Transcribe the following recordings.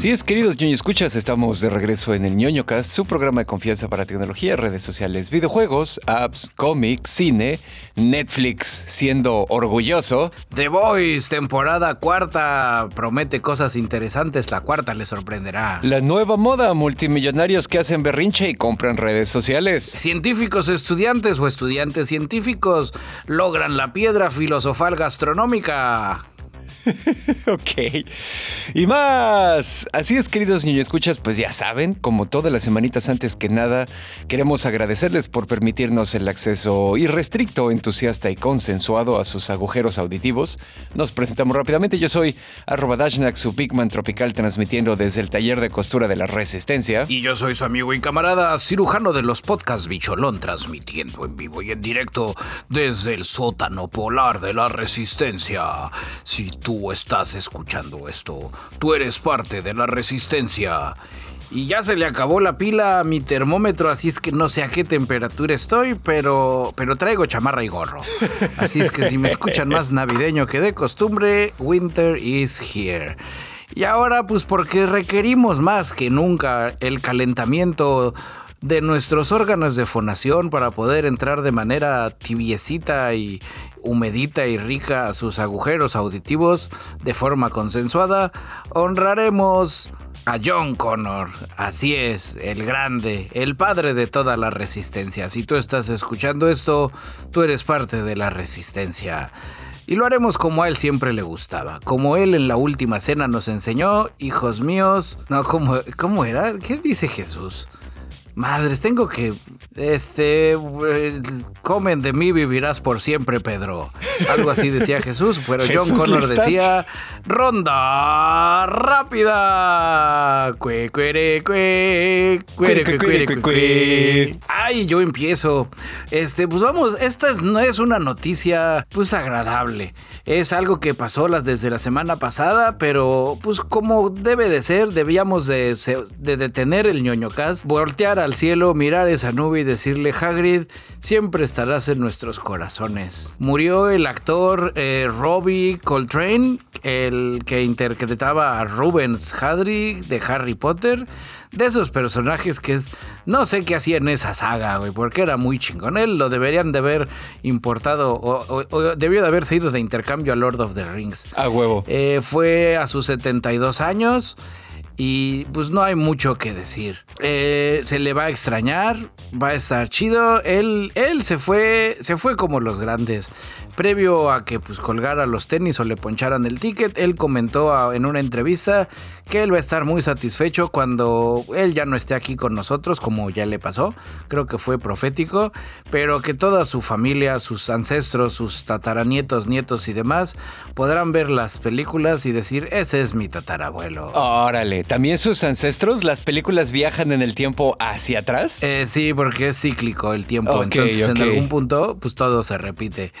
Así es, queridos ñoño escuchas, estamos de regreso en el ñoño cast, su programa de confianza para tecnología, redes sociales, videojuegos, apps, cómics, cine, Netflix siendo orgulloso. The Voice, temporada cuarta, promete cosas interesantes, la cuarta le sorprenderá. La nueva moda, multimillonarios que hacen berrinche y compran redes sociales. Científicos estudiantes o estudiantes científicos logran la piedra filosofal gastronómica. ok. Y más. Así es, queridos niños escuchas, pues ya saben, como todas las semanitas antes que nada, queremos agradecerles por permitirnos el acceso irrestricto, entusiasta y consensuado a sus agujeros auditivos. Nos presentamos rápidamente. Yo soy arroba Dashnak, su Pigman Tropical, transmitiendo desde el taller de costura de la Resistencia. Y yo soy su amigo y camarada, cirujano de los podcasts Bicholón, transmitiendo en vivo y en directo desde el sótano polar de la Resistencia. Si tú tú estás escuchando esto, tú eres parte de la resistencia. Y ya se le acabó la pila a mi termómetro, así es que no sé a qué temperatura estoy, pero, pero traigo chamarra y gorro. Así es que si me escuchan más navideño que de costumbre, winter is here. Y ahora pues porque requerimos más que nunca el calentamiento de nuestros órganos de fonación para poder entrar de manera tibiecita y humedita y rica a sus agujeros auditivos de forma consensuada, honraremos a John Connor. Así es, el grande, el padre de toda la resistencia. Si tú estás escuchando esto, tú eres parte de la resistencia. Y lo haremos como a él siempre le gustaba. Como él en la última cena nos enseñó, hijos míos. No, ¿cómo, cómo era? ¿Qué dice Jesús? Madres, tengo que. Este. Comen de mí, vivirás por siempre, Pedro. Algo así decía Jesús, pero John Connor decía. ¡Ronda rápida! Cue, cuere, cue, cuere, cuere, cue, Ay, yo empiezo. Este, pues vamos, esta no es una noticia, pues agradable. Es algo que pasó las desde la semana pasada, pero pues como debe de ser, debíamos de, de detener el ñoñocast, voltear al cielo, mirar esa nube y decirle, Hagrid, siempre estarás en nuestros corazones. Murió el actor eh, Robbie Coltrane, el que interpretaba a Rubens Hadrick de Harry Potter de esos personajes que es. No sé qué hacía en esa saga, güey, porque era muy chingón. Él lo deberían de haber importado o, debió de haberse ido de intercambio a Lord of the Rings. A huevo. Eh, fue a sus 72 años. Y pues no hay mucho que decir. Eh, se le va a extrañar, va a estar chido. Él, él se fue, se fue como los grandes. Previo a que pues colgara los tenis o le poncharan el ticket, él comentó en una entrevista que él va a estar muy satisfecho cuando él ya no esté aquí con nosotros, como ya le pasó. Creo que fue profético, pero que toda su familia, sus ancestros, sus tataranietos, nietos y demás podrán ver las películas y decir, ese es mi tatarabuelo. Órale, ¿también sus ancestros, las películas viajan en el tiempo hacia atrás? Eh, sí, porque es cíclico el tiempo, entonces en algún punto pues todo se repite.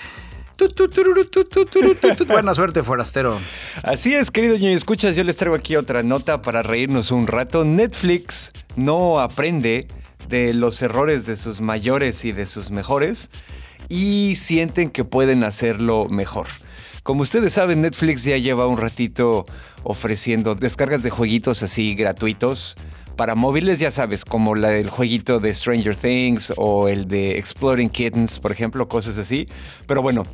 Buena suerte, forastero. Así es, querido niño, escuchas, yo les traigo aquí otra nota para reírnos un rato. Netflix no aprende de los errores de sus mayores y de sus mejores y sienten que pueden hacerlo mejor. Como ustedes saben, Netflix ya lleva un ratito ofreciendo descargas de jueguitos así gratuitos para móviles, ya sabes, como la, el jueguito de Stranger Things o el de Exploring Kittens, por ejemplo, cosas así. Pero bueno,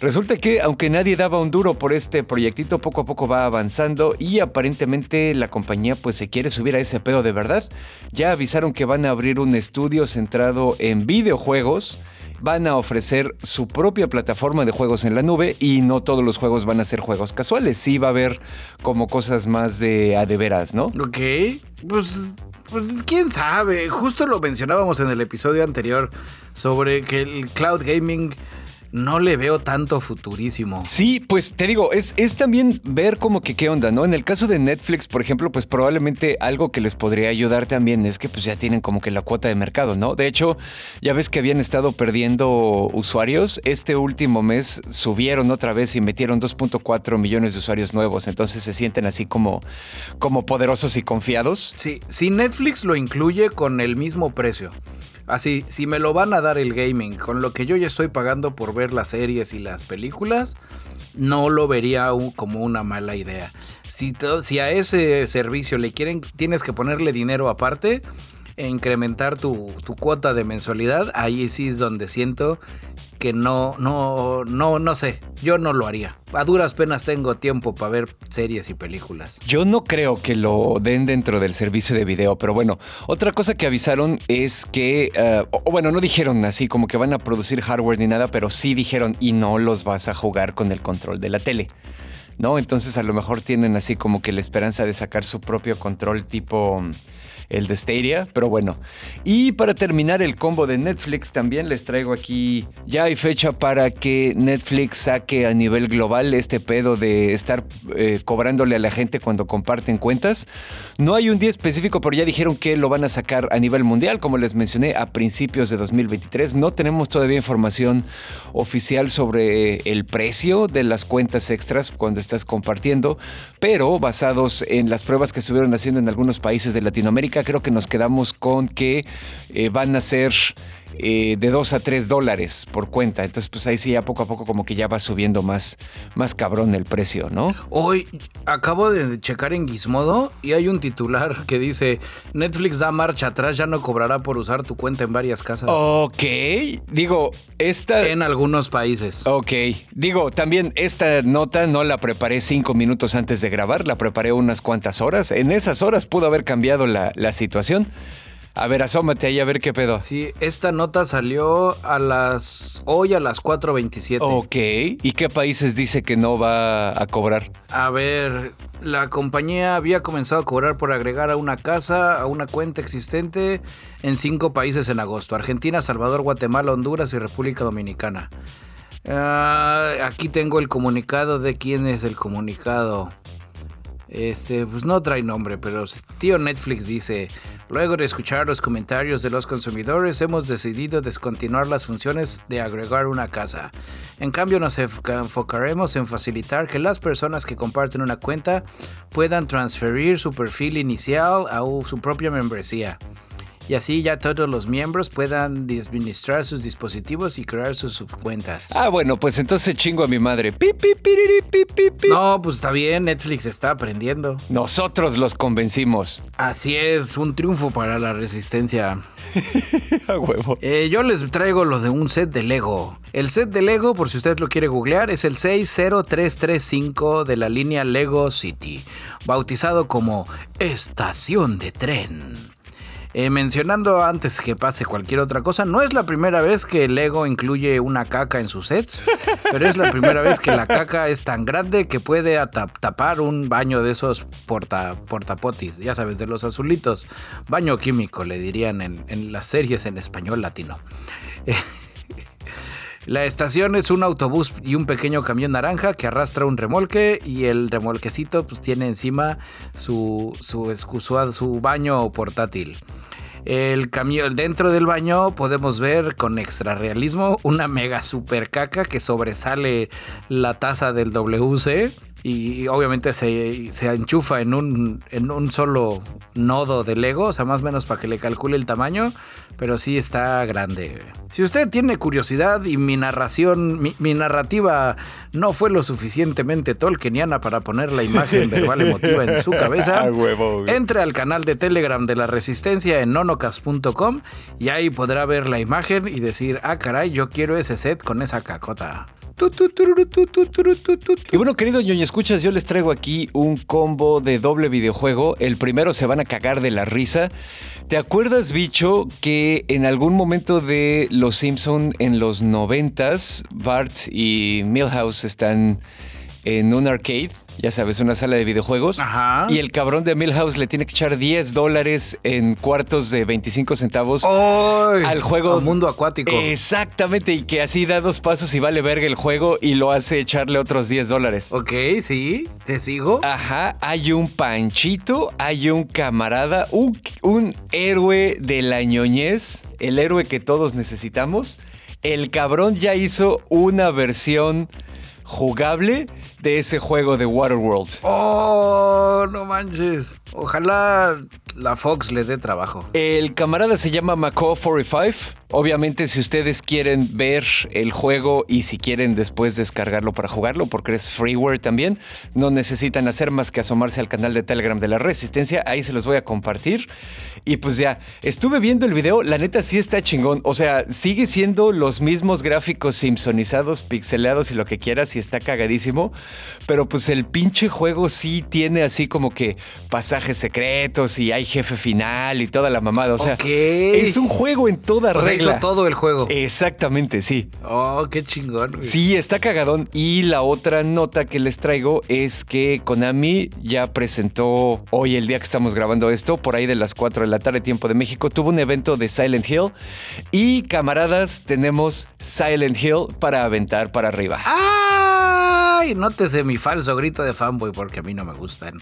Resulta que aunque nadie daba un duro por este proyectito, poco a poco va avanzando y aparentemente la compañía pues se quiere subir a ese pedo de verdad. Ya avisaron que van a abrir un estudio centrado en videojuegos van a ofrecer su propia plataforma de juegos en la nube y no todos los juegos van a ser juegos casuales. Sí va a haber como cosas más de a de veras, ¿no? Ok, pues, pues quién sabe. Justo lo mencionábamos en el episodio anterior sobre que el cloud gaming no le veo tanto futurísimo. Sí, pues te digo, es, es también ver como que qué onda, ¿no? En el caso de Netflix, por ejemplo, pues probablemente algo que les podría ayudar también es que pues ya tienen como que la cuota de mercado, ¿no? De hecho, ya ves que habían estado perdiendo usuarios. Este último mes subieron otra vez y metieron 2.4 millones de usuarios nuevos, entonces se sienten así como, como poderosos y confiados. Sí, si Netflix lo incluye con el mismo precio Así, si me lo van a dar el gaming con lo que yo ya estoy pagando por ver las series y las películas, no lo vería como una mala idea. Si, a ese servicio le quieren, tienes que ponerle dinero aparte, e incrementar tu, tu, cuota de mensualidad, ahí sí es donde siento que no, no, no, no sé, yo no lo haría. A duras penas tengo tiempo para ver series y películas. Yo no creo que lo den dentro del servicio de video, pero bueno, otra cosa que avisaron es que, o bueno, no dijeron así como que van a producir hardware ni nada, pero sí dijeron y no los vas a jugar con el control de la tele. ¿No? Entonces a lo mejor tienen así como que la esperanza de sacar su propio control tipo el de Stadia, pero bueno. Y para terminar el combo de Netflix también les traigo aquí, ya hay fecha para que Netflix saque a nivel global este pedo de estar eh, cobrándole a la gente cuando comparten cuentas. No hay un día específico, pero ya dijeron que lo van a sacar a nivel mundial, como les mencioné, a principios de 2023. No tenemos todavía información oficial sobre el precio de las cuentas extras cuando estás compartiendo, pero basados en las pruebas que estuvieron haciendo en algunos países de Latinoamérica, creo que nos quedamos con que eh, van a ser eh, de 2 a 3 dólares por cuenta. Entonces, pues ahí sí, ya poco a poco como que ya va subiendo más, más cabrón el precio, ¿no? Hoy acabo de checar en Gizmodo y hay un titular que dice, Netflix da marcha atrás, ya no cobrará por usar tu cuenta en varias casas. Ok, digo, esta... En algunos países. Ok, digo, también esta nota no la preparé cinco minutos antes de grabar, la preparé unas cuantas horas. En esas horas pudo haber cambiado la, la situación. A ver, asómate ahí a ver qué pedo. Sí, esta nota salió a las hoy a las 4.27. Ok. ¿Y qué países dice que no va a cobrar? A ver, la compañía había comenzado a cobrar por agregar a una casa, a una cuenta existente en cinco países en agosto. Argentina, Salvador, Guatemala, Honduras y República Dominicana. Uh, aquí tengo el comunicado de quién es el comunicado. Este, pues no trae nombre, pero tío Netflix dice, luego de escuchar los comentarios de los consumidores, hemos decidido descontinuar las funciones de agregar una casa. En cambio, nos enfocaremos en facilitar que las personas que comparten una cuenta puedan transferir su perfil inicial a su propia membresía y así ya todos los miembros puedan administrar sus dispositivos y crear sus subcuentas. Ah, bueno, pues entonces chingo a mi madre. no, pues está bien, Netflix está aprendiendo. Nosotros los convencimos. Así es, un triunfo para la resistencia. a huevo. Eh, yo les traigo lo de un set de Lego. El set de Lego, por si usted lo quiere googlear, es el 60335 de la línea Lego City, bautizado como Estación de Tren. Eh, mencionando antes que pase cualquier otra cosa, no es la primera vez que Lego incluye una caca en sus sets, pero es la primera vez que la caca es tan grande que puede tapar un baño de esos porta, portapotis, ya sabes, de los azulitos. Baño químico, le dirían en, en las series en español latino. La estación es un autobús y un pequeño camión naranja que arrastra un remolque y el remolquecito pues, tiene encima su, su, su baño portátil. El camión, dentro del baño podemos ver con extra realismo una mega super caca que sobresale la taza del WC y obviamente se, se, enchufa en un, en un solo nodo de Lego, o sea, más o menos para que le calcule el tamaño, pero sí está grande. Si usted tiene curiosidad y mi narración, mi, narrativa no fue lo suficientemente tolkieniana para poner la imagen verbal emotiva en su cabeza, entre al canal de Telegram de la Resistencia en nonocas.com y ahí podrá ver la imagen y decir, ah caray, yo quiero ese set con esa cacota. Y bueno, querido ñoño, escuchas, yo les traigo aquí un combo de doble videojuego. El primero se van a cagar de la risa. ¿Te acuerdas, bicho, que en algún momento de Los Simpson en los noventas, Bart y Milhouse están en un arcade, ya sabes, una sala de videojuegos. Ajá. Y el cabrón de Milhouse le tiene que echar 10 dólares en cuartos de 25 centavos al juego. Al mundo acuático. Exactamente, y que así da dos pasos y vale verga el juego y lo hace echarle otros 10 dólares. Ok, sí, te sigo. Ajá, hay un panchito, hay un camarada, un, un héroe de la ñoñez, el héroe que todos necesitamos. El cabrón ya hizo una versión jugable de ese juego de Waterworld. ¡Oh! No manches. Ojalá la Fox le dé trabajo. El camarada se llama Macaw 45. Obviamente, si ustedes quieren ver el juego y si quieren después descargarlo para jugarlo, porque es freeware también, no necesitan hacer más que asomarse al canal de Telegram de la Resistencia. Ahí se los voy a compartir. Y pues ya, estuve viendo el video, la neta sí está chingón. O sea, sigue siendo los mismos gráficos simpsonizados, pixelados y lo que quieras, y está cagadísimo. Pero pues el pinche juego sí tiene así como que pasajes secretos y hay jefe final y toda la mamada. O sea, es un juego en toda o regla. Sea, hizo todo el juego. Exactamente, sí. Oh, qué chingón. Güey. Sí, está cagadón. Y la otra nota que les traigo es que Konami ya presentó hoy, el día que estamos grabando esto, por ahí de las 4 de la tarde, tiempo de México, tuvo un evento de Silent Hill. Y camaradas, tenemos Silent Hill para aventar para arriba. ¡Ay! Nótese mi falso grito de fanboy porque a mí no me gustan.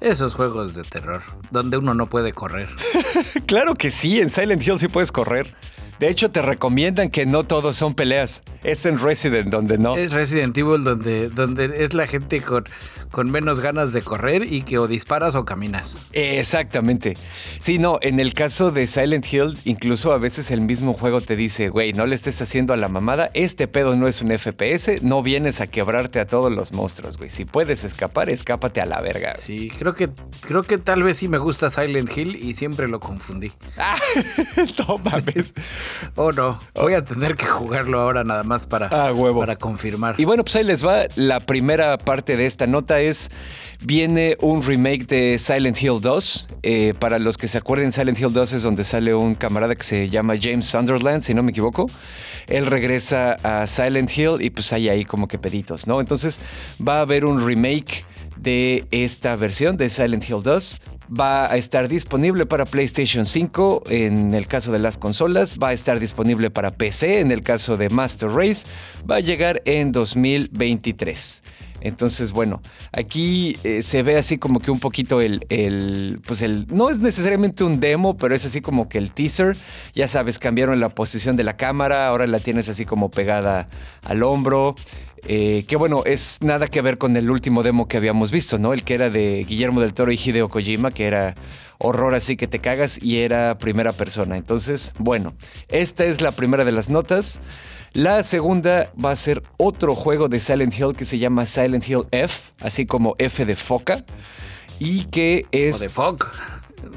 Esos juegos de terror, donde uno no puede correr. claro que sí, en Silent Hill sí puedes correr. De hecho, te recomiendan que no todos son peleas. Es en Resident donde no. Es Resident Evil donde, donde es la gente con, con menos ganas de correr y que o disparas o caminas. Exactamente. Sí, no, en el caso de Silent Hill, incluso a veces el mismo juego te dice, güey, no le estés haciendo a la mamada, este pedo no es un FPS, no vienes a quebrarte a todos los monstruos, güey. Si puedes escapar, escápate a la verga. Sí, creo que, creo que tal vez sí me gusta Silent Hill y siempre lo confundí. Ah, no mames. Oh, no. Voy a tener que jugarlo ahora nada más para, ah, huevo. para confirmar. Y bueno, pues ahí les va. La primera parte de esta nota es, viene un remake de Silent Hill 2. Eh, para los que se acuerden, Silent Hill 2 es donde sale un camarada que se llama James Sunderland, si no me equivoco. Él regresa a Silent Hill y pues hay ahí como que peditos, ¿no? Entonces va a haber un remake de esta versión de Silent Hill 2 va a estar disponible para PlayStation 5 en el caso de las consolas, va a estar disponible para PC en el caso de Master Race, va a llegar en 2023. Entonces, bueno, aquí eh, se ve así como que un poquito el, pues el, no es necesariamente un demo, pero es así como que el teaser, ya sabes, cambiaron la posición de la cámara, ahora la tienes así como pegada al hombro, eh, que bueno, es nada que ver con el último demo que habíamos visto, ¿no? El que era de Guillermo del Toro y Hideo Kojima, que era horror así que te cagas y era primera persona. Entonces, bueno, esta es la primera de las notas. La segunda va a ser otro juego de Silent Hill que se llama Silent Hill F, así como F de foca, y que es... O de Foc.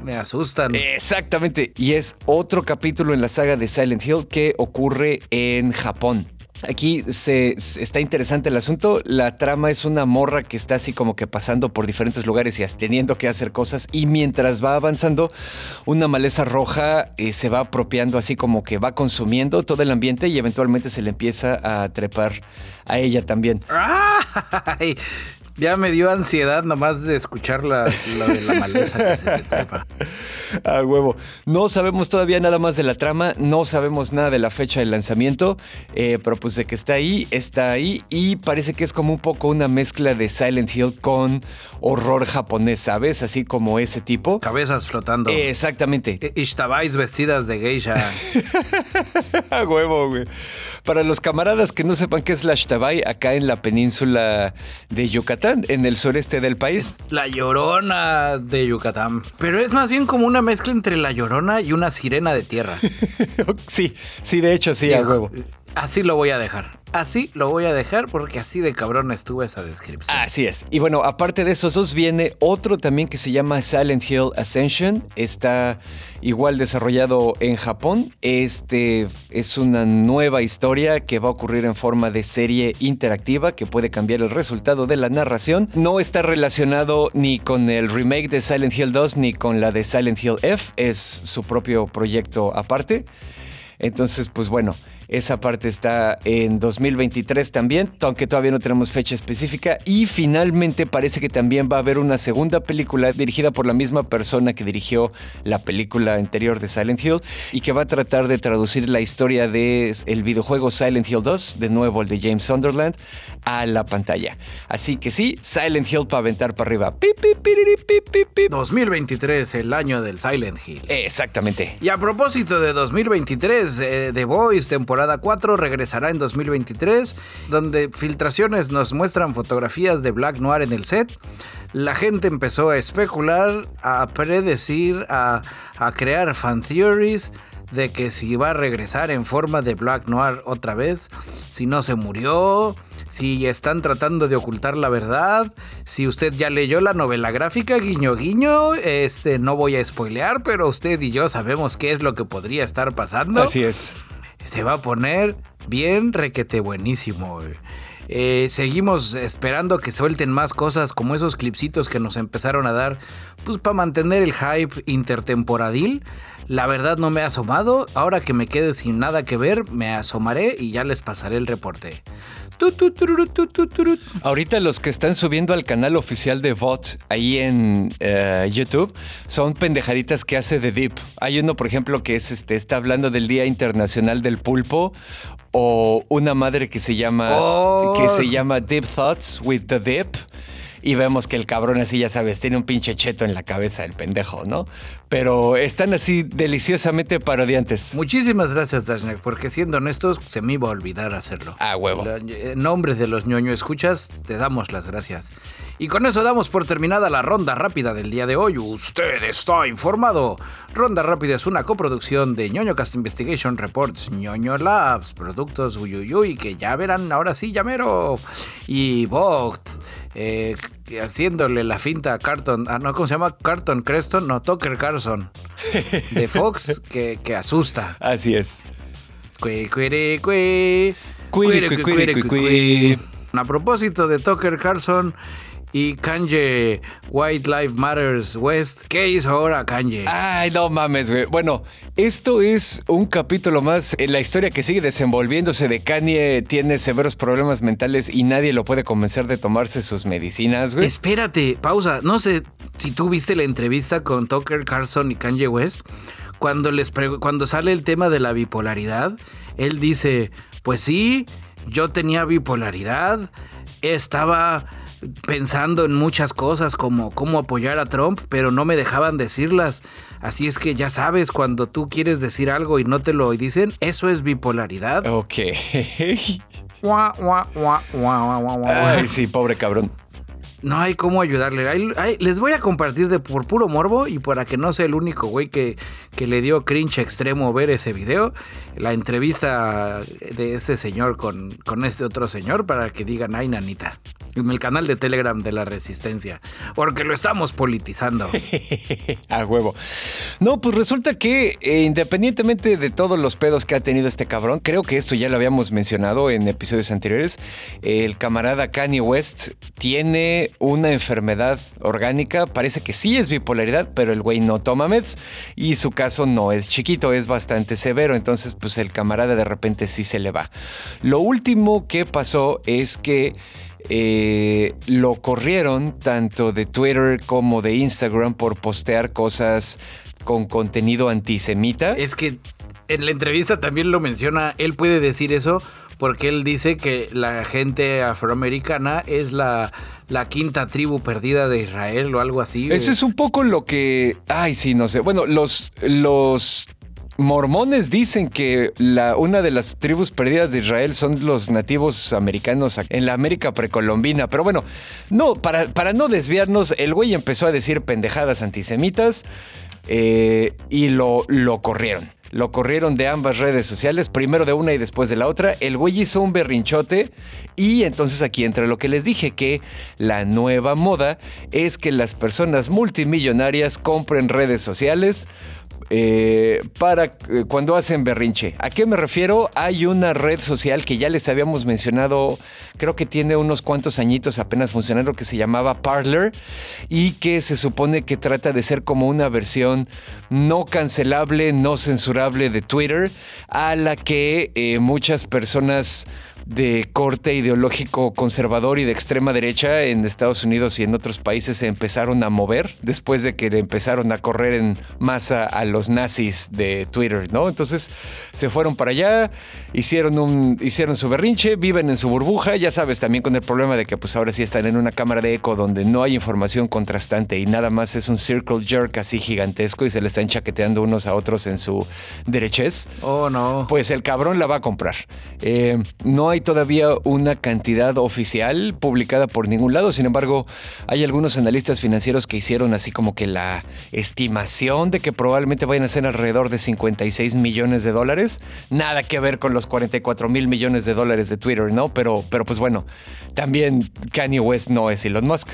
Me asustan. Exactamente, y es otro capítulo en la saga de Silent Hill que ocurre en Japón. Aquí se, está interesante el asunto. La trama es una morra que está así como que pasando por diferentes lugares y teniendo que hacer cosas. Y mientras va avanzando, una maleza roja eh, se va apropiando así como que va consumiendo todo el ambiente y eventualmente se le empieza a trepar a ella también. ¡Ay! Ya me dio ansiedad nomás de escuchar la, de la maleza que se te trepa. A huevo. No sabemos todavía nada más de la trama, no sabemos nada de la fecha de lanzamiento, eh, pero pues de que está ahí, está ahí y parece que es como un poco una mezcla de Silent Hill con horror japonés, ¿sabes? Así como ese tipo. Cabezas flotando. exactamente. E, Ishtabais vestidas de geisha. A huevo, güey. Para los camaradas que no sepan qué es la Ishtabai, acá en la península de Yucatán, en el sureste del país. La llorona de Yucatán. Pero es más bien como una mezcla entre la llorona y una sirena de tierra. sí, sí, de hecho, sí, a huevo. Así lo voy a dejar. Así lo voy a dejar porque así de cabrón estuvo esa descripción. Así es. Y bueno, aparte de esos dos viene otro también que se llama Silent Hill Ascension. Está igual desarrollado en Japón. Este es una nueva historia que va a ocurrir en forma de serie interactiva que puede cambiar el resultado de la narración. No está relacionado ni con el remake de Silent Hill 2 ni con la de Silent Hill F. Es su propio proyecto aparte. Entonces, pues bueno, esa parte está en 2023 también, aunque todavía no tenemos fecha específica. Y finalmente parece que también va a haber una segunda película dirigida por la misma persona que dirigió la película anterior de Silent Hill y que va a tratar de traducir la historia del el videojuego Silent Hill 2, de nuevo el de James Sunderland, a la pantalla. Así que sí, Silent Hill para aventar para arriba. 2023, el año del Silent Hill. Exactamente. Y a propósito de 2023, eh, The Voice, temporada temporada 4 regresará en 2023, donde filtraciones nos muestran fotografías de Black Noir en el set. La gente empezó a especular, a predecir, a, a crear fan theories de que si va a regresar en forma de Black Noir otra vez, si no se murió, si están tratando de ocultar la verdad, si usted ya leyó la novela gráfica, guiño guiño, este no voy a spoilear, pero usted y yo sabemos qué es lo que podría estar pasando. Así es. Se va a poner bien requete buenísimo. Eh, seguimos esperando que suelten más cosas como esos clipsitos que nos empezaron a dar, pues para mantener el hype intertemporadil. La verdad no me he asomado, ahora que me quede sin nada que ver, me asomaré y ya les pasaré el reporte. Ahorita los que están subiendo al canal oficial de VOT ahí en eh, YouTube son pendejaditas que hace The Deep. Hay uno, por ejemplo, que es este, está hablando del Día Internacional del Pulpo o una madre que se llama Oh. que se llama Deep Thoughts with the Deep y vemos que el cabrón así ya sabes tiene un pinche cheto en la cabeza el pendejo, ¿no? Pero están así deliciosamente parodiantes. Muchísimas gracias, Dashnek, porque siendo honestos, se me iba a olvidar hacerlo. Ah, huevo. La- En nombre de los ñoño escuchas, te damos las gracias. Y con eso damos por terminada la ronda rápida del día de hoy. Usted está informado. Ronda rápida es una coproducción de ñoño Cast Investigation Reports, ñoño Labs, productos uyuyuy, que ya verán ahora sí, llamero. Y Vogt, eh, haciéndole la finta a Carton, ah, no, ¿cómo se llama? Carton Creston, no, Tucker Carlson, de Fox, que, que asusta. Así es. Cue, cuere, cue. A propósito de Tucker Carlson y Kanye White Life Matters West, ¿qué hizo ahora Kanye? Ay, no mames, güey. Bueno, esto es un capítulo más en la historia que sigue desenvolviéndose de Kanye. Tiene severos problemas mentales y nadie lo puede convencer de tomarse sus medicinas, güey. Espérate, pausa. No sé si tú viste la entrevista con Tucker Carlson y Kanye West. Cuando, les cuando sale el tema de la bipolaridad, él dice, pues sí, yo tenía bipolaridad, estaba pensando en muchas cosas como cómo apoyar a Trump, pero no me dejaban decirlas. Así es que ya sabes, cuando tú quieres decir algo y no te lo dicen, eso es bipolaridad. Ok. Ay, sí, pobre cabrón. No hay cómo ayudarle. Les voy a compartir de por puro morbo y para que no sea el único güey que, que le dio cringe extremo ver ese video, la entrevista de ese señor con, con este otro señor para que digan, ay, nanita. En el canal de Telegram de la Resistencia. Porque lo estamos politizando. A huevo. No, pues resulta que eh, independientemente de todos los pedos que ha tenido este cabrón, creo que esto ya lo habíamos mencionado en episodios anteriores, el camarada Kanye West tiene una enfermedad orgánica, parece que sí es bipolaridad, pero el güey no toma meds y su caso no es chiquito, es bastante severo, entonces pues el camarada de repente sí se le va. Lo último que pasó es que eh, lo corrieron tanto de Twitter como de Instagram por postear cosas con contenido antisemita. es que en la entrevista también lo menciona, él puede decir eso porque él dice que la gente afroamericana es la, la quinta tribu perdida de Israel o algo así. Eso es un poco lo que... Ay, sí, no sé. Bueno, los... los Mormones dicen que la, una de las tribus perdidas de Israel son los nativos americanos en la América precolombina. Pero bueno, no, para, para no desviarnos, el güey empezó a decir pendejadas antisemitas eh, y lo, lo corrieron. Lo corrieron de ambas redes sociales, primero de una y después de la otra. El güey hizo un berrinchote y entonces aquí entra lo que les dije, que la nueva moda es que las personas multimillonarias compren redes sociales eh, para eh, cuando hacen berrinche. ¿A qué me refiero? Hay una red social que ya les habíamos mencionado, creo que tiene unos cuantos añitos apenas funcionando, que se llamaba Parler y que se supone que trata de ser como una versión no cancelable, no censurable de Twitter, a la que eh, muchas personas de corte ideológico conservador y de extrema derecha en Estados Unidos y en otros países se empezaron a mover después de que empezaron a correr en masa a los nazis de Twitter, ¿no? Entonces se fueron para allá, hicieron, un, hicieron su berrinche, viven en su burbuja, ya sabes, también con el problema de que pues ahora sí están en una cámara de eco donde no hay información contrastante y nada más es un circle jerk así gigantesco y se le están chaqueteando unos a otros en su derechez. Oh, no. Pues el cabrón la va a comprar. Eh, no hay todavía una cantidad oficial publicada por ningún lado, sin embargo, hay algunos analistas financieros que hicieron así como que la estimación de que probablemente vayan a ser alrededor de 56 millones de dólares. Nada que ver con los 44 mil millones de dólares de Twitter, ¿no? Pero, pero pues bueno, también Kanye West no es Elon Musk.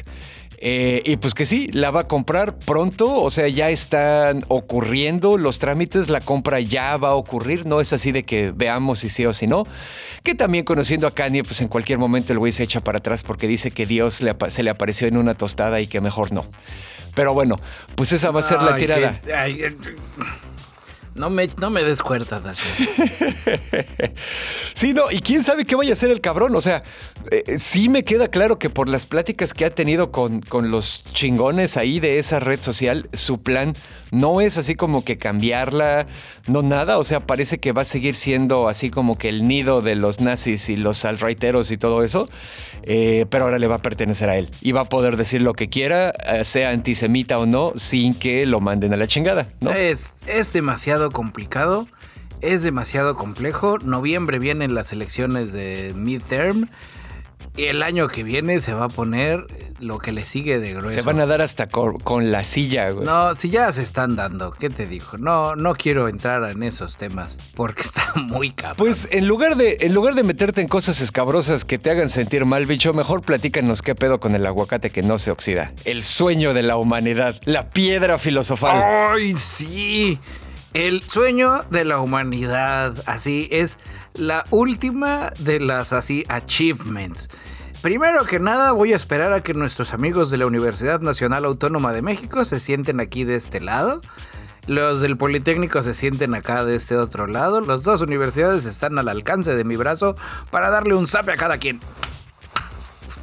Eh, y pues que sí, la va a comprar pronto, o sea, ya están ocurriendo los trámites, la compra ya va a ocurrir, no es así de que veamos si sí o si no. Que también conociendo a Kanye, pues en cualquier momento el güey se echa para atrás porque dice que Dios se le apareció en una tostada y que mejor no. Pero bueno, pues esa va a ser la tirada. No me, no me des sí, no, y quién sabe qué vaya a hacer el cabrón. O sea, eh, sí me queda claro que por las pláticas que ha tenido con, con los chingones ahí de esa red social, su plan no es así como que cambiarla, no nada. O sea, parece que va a seguir siendo así como que el nido de los nazis y los alraiteros y todo eso. Eh, pero ahora le va a pertenecer a él y va a poder decir lo que quiera, eh, sea antisemita o no, sin que lo manden a la chingada. ¿no? Es, es demasiado complicado. Es demasiado complejo. Noviembre vienen las elecciones de midterm. Y el año que viene se va a poner lo que le sigue de grueso. Se van a dar hasta con, la silla, güey. No, si ya se están dando, ¿qué te dijo? No, no quiero entrar en esos temas porque está muy cabrón. Pues en lugar de, en lugar de meterte en cosas escabrosas que te hagan sentir mal, bicho, mejor platícanos qué pedo con el aguacate que no se oxida. El sueño de la humanidad, la piedra filosofal. ¡Ay, sí! El sueño de la humanidad, así es la última de las así achievements. Primero que nada, voy a esperar a que nuestros amigos de la Universidad Nacional Autónoma de México se sienten aquí de este lado. Los del Politécnico se sienten acá de este otro lado. Las dos universidades están al alcance de mi brazo para darle un zape a cada quien.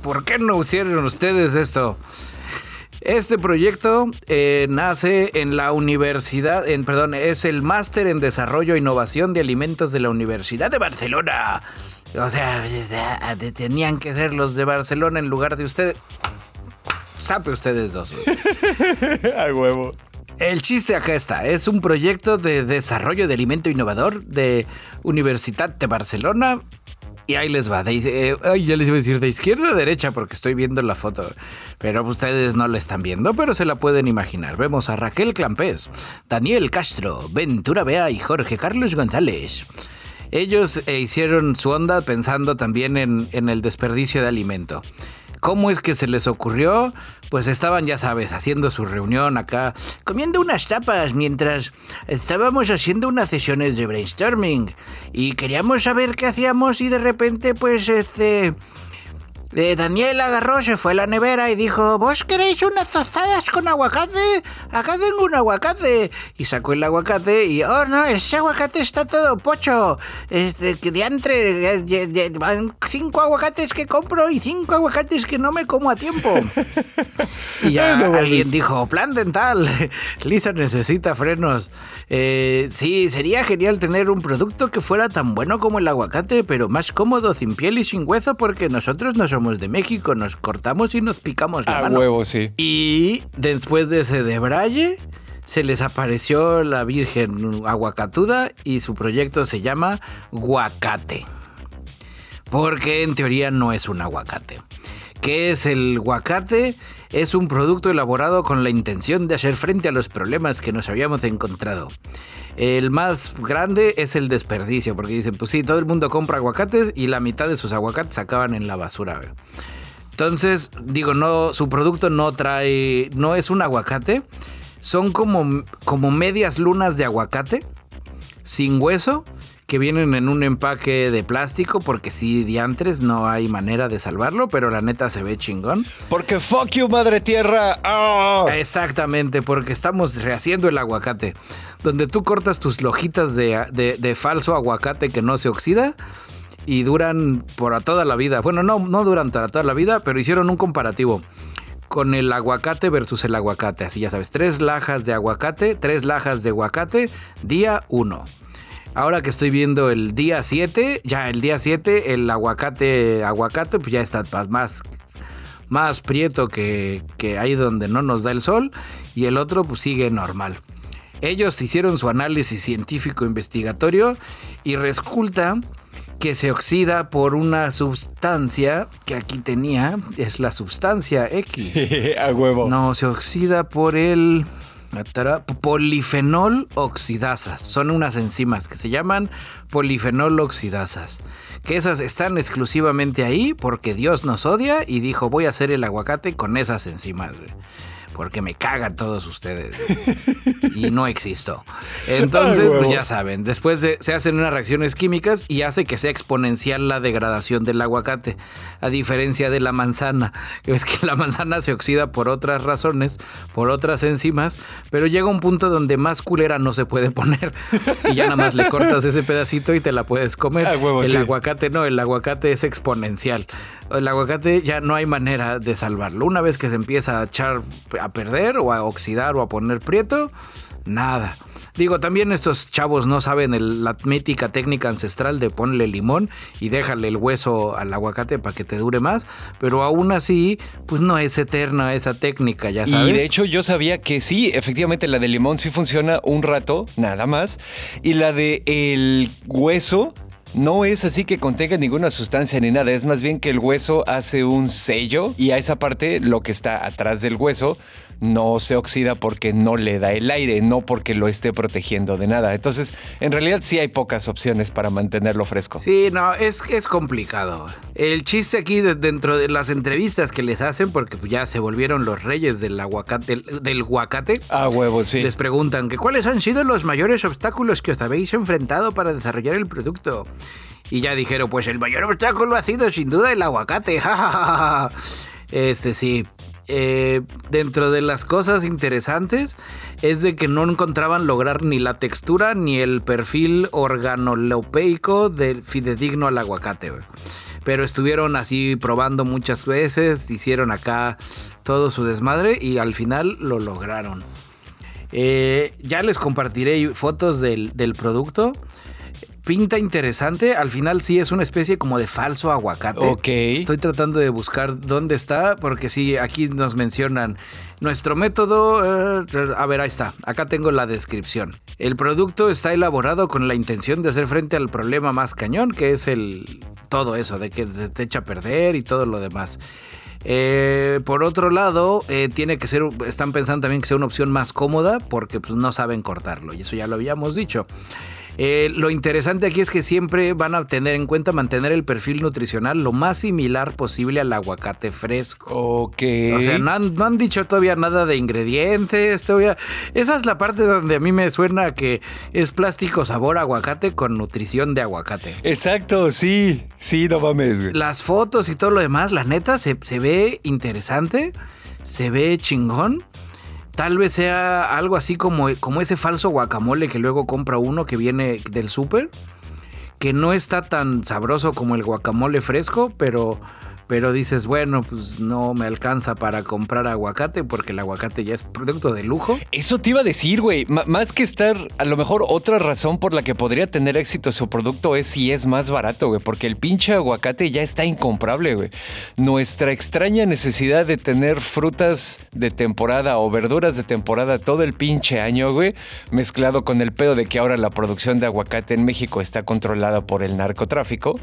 ¿Por qué no hicieron ustedes esto? Este proyecto eh, nace en la universidad, en, perdón, es el máster en desarrollo e innovación de alimentos de la Universidad de Barcelona. O sea, tenían que ser los de Barcelona en lugar de ustedes. Sape ustedes dos. A huevo. El chiste acá está, es un proyecto de desarrollo de alimento innovador de Universidad de Barcelona y ahí les va. Eh, ya les iba a decir de izquierda a derecha porque estoy viendo la foto. Pero ustedes no la están viendo, pero se la pueden imaginar. Vemos a Raquel Clampés, Daniel Castro, Ventura Bea y Jorge Carlos González. Ellos eh, hicieron su onda pensando también en, en el desperdicio de alimento. ¿Cómo es que se les ocurrió? Pues estaban, ya sabes, haciendo su reunión acá, comiendo unas tapas mientras estábamos haciendo unas sesiones de brainstorming. Y queríamos saber qué hacíamos y de repente pues este eh, Daniel agarró, se fue a la nevera y dijo, ¿vos queréis unas tostadas con aguacate? Acá tengo un aguacate. Y sacó el aguacate y, oh no, ese aguacate está todo pocho. Este, que diantre, van cinco aguacates que compro y cinco aguacates que no me como a tiempo. y ya alguien dijo, plan dental, Lisa necesita frenos. Eh, sí, sería genial tener un producto que fuera tan bueno como el aguacate, pero más cómodo, sin piel y sin hueso, porque nosotros no somos de México, nos cortamos y nos picamos la A huevo, sí. Y después de ese debraye, se les apareció la Virgen aguacatuda y su proyecto se llama Guacate. Porque en teoría no es un aguacate. ¿Qué es el guacate? Es un producto elaborado con la intención de hacer frente a los problemas que nos habíamos encontrado. El más grande es el desperdicio, porque dicen, pues sí, todo el mundo compra aguacates y la mitad de sus aguacates acaban en la basura. Entonces, digo, no, su producto no trae, no es un aguacate, son como, como medias lunas de aguacate, sin hueso, que vienen en un empaque de plástico porque sí, diantres, no hay manera de salvarlo, pero la neta se ve chingón. Porque fuck you, madre tierra. ¡Ah! Exactamente, porque estamos rehaciendo el aguacate. Donde tú cortas tus lojitas de, de falso aguacate que no se oxida y duran por toda la vida. Bueno, no, no duran para toda la vida, pero hicieron un comparativo con el aguacate versus el aguacate. Así ya sabes, tres lajas de aguacate, tres lajas de aguacate, día uno. Ahora que estoy viendo el día 7, ya el día 7, el aguacate, aguacate, pues ya está más, más prieto que, que ahí donde no nos da el sol. Y el otro, pues sigue normal. Ellos hicieron su análisis científico investigatorio y resulta que se oxida por una sustancia que aquí tenía, es la sustancia X. A huevo. No, se oxida por el polifenol oxidasas. Son unas enzimas que se llaman polifenol oxidasas. Que esas están exclusivamente ahí porque Dios nos odia y dijo voy a hacer el aguacate con esas enzimas porque me cagan todos ustedes. y no existo. Entonces, pues ya saben, después de, se hacen unas reacciones químicas y hace que sea exponencial la degradación del aguacate, a diferencia de la manzana. Es que la manzana se oxida por otras razones, por otras enzimas, pero llega un punto donde más culera no se puede poner y ya nada más le cortas ese pedacito y te la puedes comer. el aguacate no, el aguacate es exponencial. El aguacate ya no hay manera de salvarlo. Una vez que se empieza a echar a perder o a oxidar o a poner prieto, nada. Digo, también estos chavos no saben la mítica técnica ancestral de ponle limón y déjale el hueso al aguacate para que te dure más, pero aún así, pues no es eterna esa técnica, ya sabes. Y de hecho yo sabía que sí, efectivamente la de limón sí funciona un rato, nada más, y la de el hueso no es así que contenga ninguna sustancia ni nada, es más bien que el hueso hace un sello y a esa parte, lo que está atrás del hueso, no se oxida porque no le da el aire, no porque lo esté protegiendo de nada. Entonces, en realidad sí hay pocas opciones para mantenerlo fresco. Sí, no, es, es complicado. El chiste aquí dentro de las entrevistas que les hacen, porque ya se volvieron los reyes del aguacate, del. Ah, huevo, sí. Les preguntan que cuáles han sido los mayores obstáculos que os habéis enfrentado para desarrollar el producto. Y ya dijeron, pues el mayor obstáculo ha sido sin duda el aguacate. este sí. Eh, dentro de las cosas interesantes es de que no encontraban lograr ni la textura ni el perfil organolopeico del fidedigno al aguacate. Pero estuvieron así probando muchas veces, hicieron acá todo su desmadre y al final lo lograron. Eh, ya les compartiré fotos del, del producto pinta interesante. Al final sí es una especie como de falso aguacate. Ok. Estoy tratando de buscar dónde está, porque sí, aquí nos mencionan nuestro método. Eh, a ver, ahí está. Acá tengo la descripción. El producto está elaborado con la intención de hacer frente al problema más cañón, que es el todo eso, de que se te echa a perder y todo lo demás. Eh, por otro lado, eh, tiene que ser, están pensando también que sea una opción más cómoda porque pues, no saben cortarlo y eso ya lo habíamos dicho. Eh, lo interesante aquí es que siempre van a tener en cuenta mantener el perfil nutricional lo más similar posible al aguacate fresco. Ok. O sea, no han, dicho todavía nada de ingredientes. Todavía. Esa es la parte donde a mí me suena que es plástico sabor aguacate con nutrición de aguacate. Exacto, sí. Sí, no mames, Las fotos y todo lo demás, la neta, se, se ve interesante. Se ve chingón. Tal vez sea algo así como, como ese falso guacamole que luego compra uno que viene del súper, que no está tan sabroso como el guacamole fresco, pero pero dices, bueno, pues no me alcanza para comprar aguacate porque el aguacate ya es producto de lujo. Eso te iba a decir, güey. más que estar, a lo mejor otra razón por la que podría tener éxito su producto es si es más barato, güey, porque el pinche aguacate ya está incomparable, güey. Nuestra extraña necesidad de tener frutas de temporada o verduras de temporada todo el pinche año, güey, mezclado con el pedo de que ahora la producción de aguacate en México está controlada por el narcotráfico.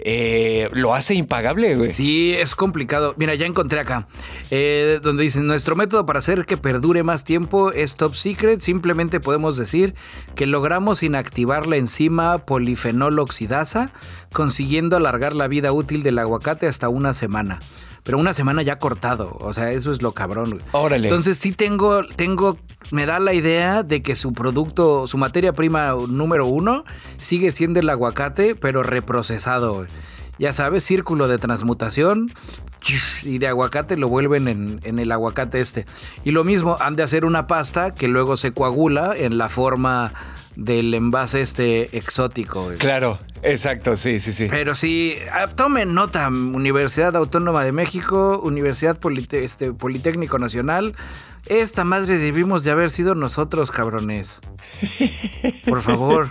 Eh, lo hace impagable, güey. Sí, es complicado. Mira, ya encontré acá, eh, donde dicen, nuestro método para hacer que perdure más tiempo es top secret. Simplemente podemos decir que logramos inactivar la enzima polifenol oxidasa, consiguiendo alargar la vida útil del aguacate hasta una semana pero una semana ya cortado. O sea, eso es lo cabrón. Órale. Entonces sí tengo, tengo, me da la idea de que su producto, su materia prima número uno sigue siendo el aguacate, pero reprocesado. Ya sabes, círculo de transmutación y de aguacate lo vuelven en, en, el aguacate este. Y lo mismo, han de hacer una pasta que luego se coagula en la forma del envase este exótico. Claro, exacto, sí, sí, sí. Pero sí, ah, tomen nota, Universidad Autónoma de México, Universidad este, Politécnico Nacional, esta madre debimos de haber sido nosotros, cabrones. Por favor.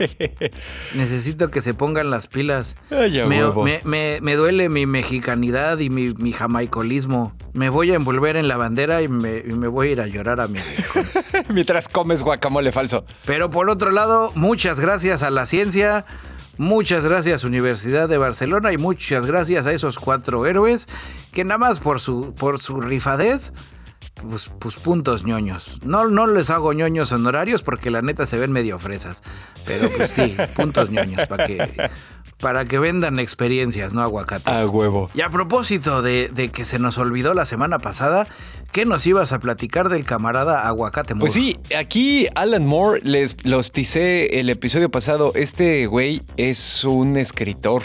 Necesito que se pongan las pilas. me, duele mi mexicanidad y mi, jamaicolismo. Me voy a envolver en la bandera y me, voy a ir a llorar a mi Mientras comes guacamole falso. Pero por otro lado, muchas gracias a la ciencia. Muchas gracias Universidad de Barcelona y muchas gracias a esos cuatro héroes que nada más por su, por su rifadez pues, pues, puntos ñoños. No, no les hago ñoños honorarios porque la neta se ven medio fresas. Pero pues sí, puntos ñoños para que, para que vendan experiencias, no aguacates. A huevo. Y a propósito de, que se nos olvidó la semana pasada, ¿qué nos ibas a platicar del camarada Aguacate Moore? Pues sí, aquí Alan Moore, les los ticé el episodio pasado. Este güey es un escritor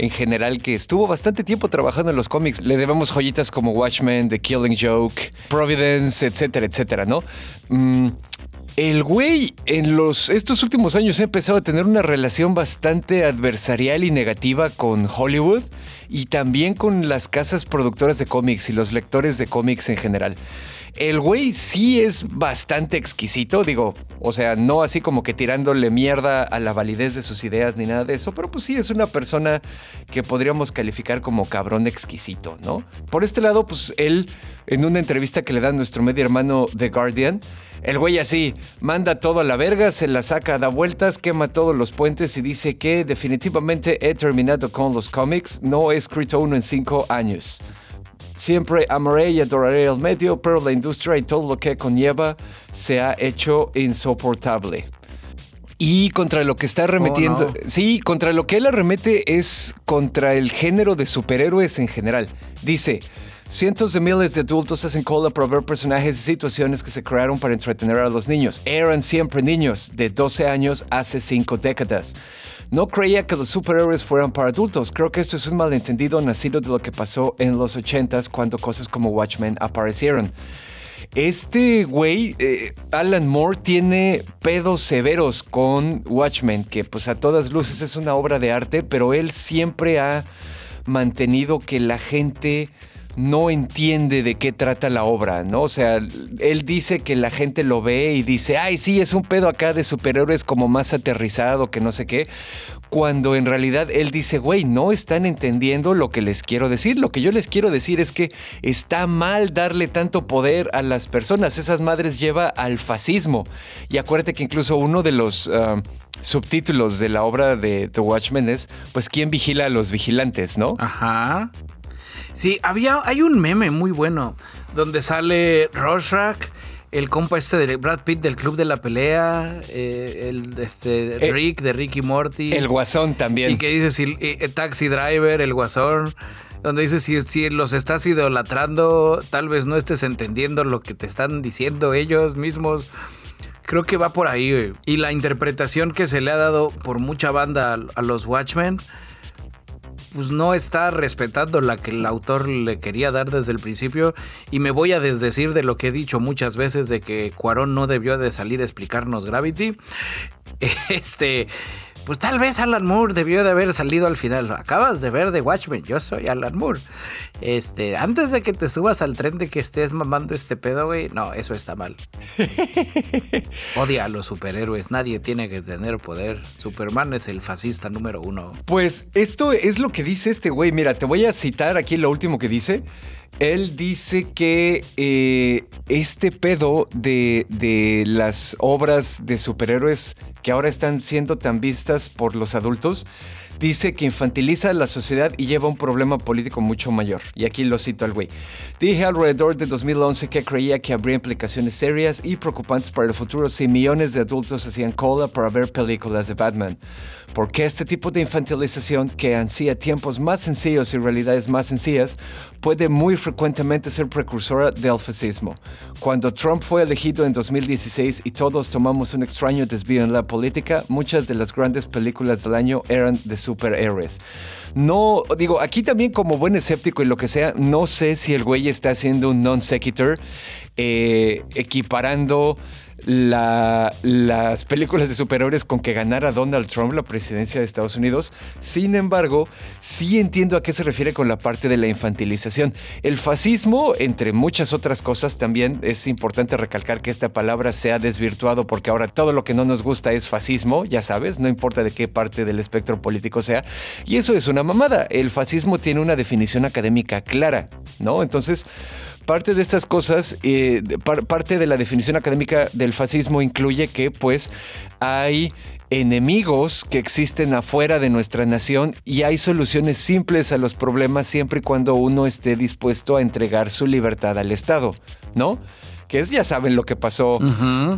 en general que estuvo bastante tiempo trabajando en los cómics. Le debemos joyitas como Watchmen, The Killing Joke, Providence, etcétera, etcétera, ¿no? Mm, el güey en los, estos últimos años ha empezado a tener una relación bastante adversarial y negativa con Hollywood y también con las casas productoras de cómics y los lectores de cómics en general. El güey sí es bastante exquisito, digo, o sea, no así como que tirándole mierda a la validez de sus ideas ni nada de eso, pero pues sí es una persona que podríamos calificar como cabrón exquisito, ¿no? Por este lado, pues él, en una entrevista que le da nuestro medio hermano The Guardian, el güey así manda todo a la verga, se la saca, da vueltas, quema todos los puentes y dice que definitivamente he terminado con los cómics, no he escrito uno en cinco años. Siempre amaré y adoraré el medio, pero la industria y todo lo que conlleva se ha hecho insoportable. Y contra lo que está arremetiendo, oh, sí, contra lo que él arremete es contra el género de superhéroes en general. Dice, Cientos de miles de adultos hacen cola para ver personajes y situaciones que se crearon para entretener a los niños. Eran siempre niños de 12 años hace 5 décadas. No creía que los superhéroes fueran para adultos. Creo que esto es un malentendido nacido de lo que pasó en los 80s cuando cosas como Watchmen aparecieron. Este güey, eh, Alan Moore, tiene pedos severos con Watchmen, que pues a todas luces es una obra de arte, pero él siempre ha mantenido que la gente no entiende de qué trata la obra, ¿no? O sea, él dice que la gente lo ve y dice, ay, sí, es un pedo acá de superhéroes como más aterrizado, que no sé qué, cuando en realidad él dice, güey, no están entendiendo lo que les quiero decir. Lo que yo les quiero decir es que está mal darle tanto poder a las personas. Esas madres lleva al fascismo. Y acuérdate que incluso uno de los... Ah, subtítulos de la obra de The Watchmen es, pues, ¿quién vigila a los vigilantes, no? Ajá. Sí, había, hay un meme muy bueno donde sale Rorschach, el compa este de Brad Pitt del Club de la Pelea, eh, el este eh, Rick de Ricky Morty. El Guasón también. Y que dice si, eh, Taxi Driver, el Guasón. Donde dice si, si los estás idolatrando, tal vez no estés entendiendo lo que te están diciendo ellos mismos. Creo que va por ahí, Y la interpretación que se le ha dado por mucha banda a los Watchmen pues no está respetando la que el autor le quería dar desde el principio y me voy a desdecir de lo que he dicho muchas veces de que Cuarón no debió de salir a explicarnos Gravity. Este, pues tal vez Alan Moore debió de haber salido al final. Acabas de ver de Watchmen, yo soy Alan Moore. Este, antes de que te subas al tren de que estés mamando este pedo, güey, no, eso está mal. Odia a los superhéroes, nadie tiene que tener poder. Superman es el fascista número uno. Pues esto es lo que dice este güey. Mira, te voy a citar aquí lo último que dice. Él dice que eh, este pedo de, de las obras de superhéroes que ahora están siendo tan vistas por los adultos, dice que infantiliza a la sociedad y lleva un problema político mucho mayor. Y aquí lo cito al güey. Dije alrededor de 2011 que creía que habría implicaciones serias y preocupantes para el futuro si millones de adultos hacían cola para ver películas de Batman porque este tipo de infantilización que ansía tiempos más sencillos y realidades más sencillas puede muy frecuentemente ser precursora del fascismo. Cuando Trump fue elegido en 2016 y todos tomamos un extraño desvío en la política, muchas de las grandes películas del año eran de superhéroes. No, digo, aquí también como buen escéptico y lo que sea, no sé si el güey está haciendo un non sequitur eh, equiparando las películas de superhéroes con que ganara Donald Trump la presidencia de Estados Unidos. Sin embargo, sí entiendo a qué se refiere con la parte de la infantilización. El fascismo, entre muchas otras cosas, también es importante recalcar que esta palabra se ha desvirtuado porque ahora todo lo que no nos gusta es fascismo, ya sabes, no importa de qué parte del espectro político sea. Y eso es una mamada. El fascismo tiene una definición académica clara, ¿no? Entonces, parte de estas cosas, eh, parte de la definición académica del fascismo incluye que pues hay enemigos que existen afuera de nuestra nación y hay soluciones simples a los problemas siempre y cuando uno esté dispuesto a entregar su libertad al Estado, ¿no? Que es, ya saben lo que pasó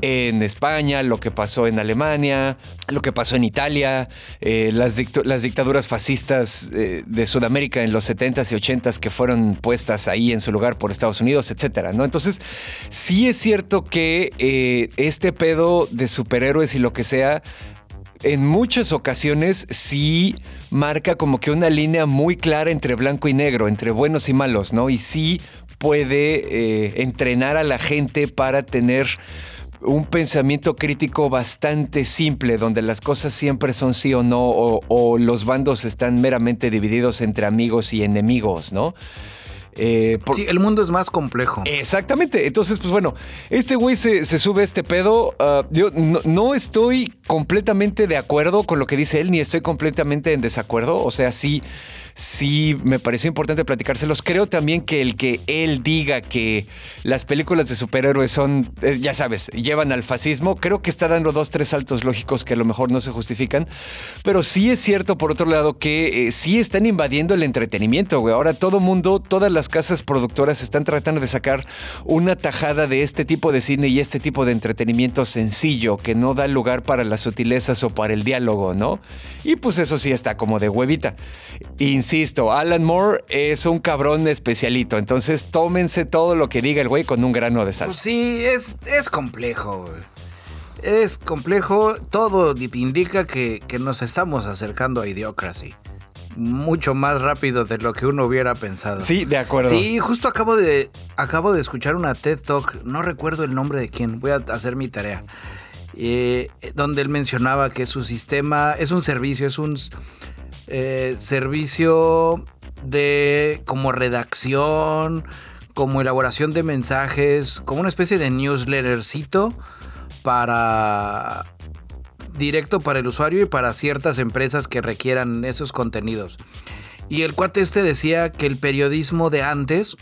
en España, lo que pasó en Alemania, lo que pasó en Italia, eh, las, dictaduras fascistas eh, de Sudamérica en los 70s y 80s que fueron puestas ahí en su lugar por Estados Unidos, etcétera, ¿no? Entonces, sí es cierto que eh, este pedo de superhéroes y lo que sea en muchas ocasiones sí marca como que una línea muy clara entre blanco y negro, entre buenos y malos, ¿no? Y sí puede eh, entrenar a la gente para tener un pensamiento crítico bastante simple, donde las cosas siempre son sí o no, o, los bandos están meramente divididos entre amigos y enemigos, ¿no? Eh, sí, el mundo es más complejo. Exactamente. Entonces, pues bueno, este güey se, sube a este pedo. Ah, yo no, estoy completamente de acuerdo con lo que dice él, ni estoy completamente en desacuerdo. O sea, sí sí me pareció importante platicárselos. Creo también que el que él diga que las películas de superhéroes son, eh, ya sabes, llevan al fascismo, creo que está dando dos, tres saltos lógicos que a lo mejor no se justifican. Pero sí es cierto, por otro lado, que eh, sí están invadiendo el entretenimiento, güey. Ahora todo mundo, todas las casas productoras están tratando de sacar una tajada de este tipo de cine y este tipo de entretenimiento sencillo que no da lugar para las sutilezas o para el diálogo, ¿no? Y pues eso sí está como de huevita. Y insisto, Alan Moore es un cabrón especialito, entonces tómense todo lo que diga el güey con un grano de sal. Pues sí, es, es complejo. Es complejo, todo indica que, nos estamos acercando a Idiocracy mucho más rápido de lo que uno hubiera pensado. Sí, de acuerdo. Sí, justo acabo de acabo de escuchar una TED Talk, no recuerdo el nombre de quién, voy a hacer mi tarea. Eh, donde él mencionaba que su sistema es un servicio, es un eh, servicio de como redacción, como elaboración de mensajes, como una especie de newslettercito para directo para el usuario y para ciertas empresas que requieran esos contenidos. Y el cuate este decía que el periodismo de antes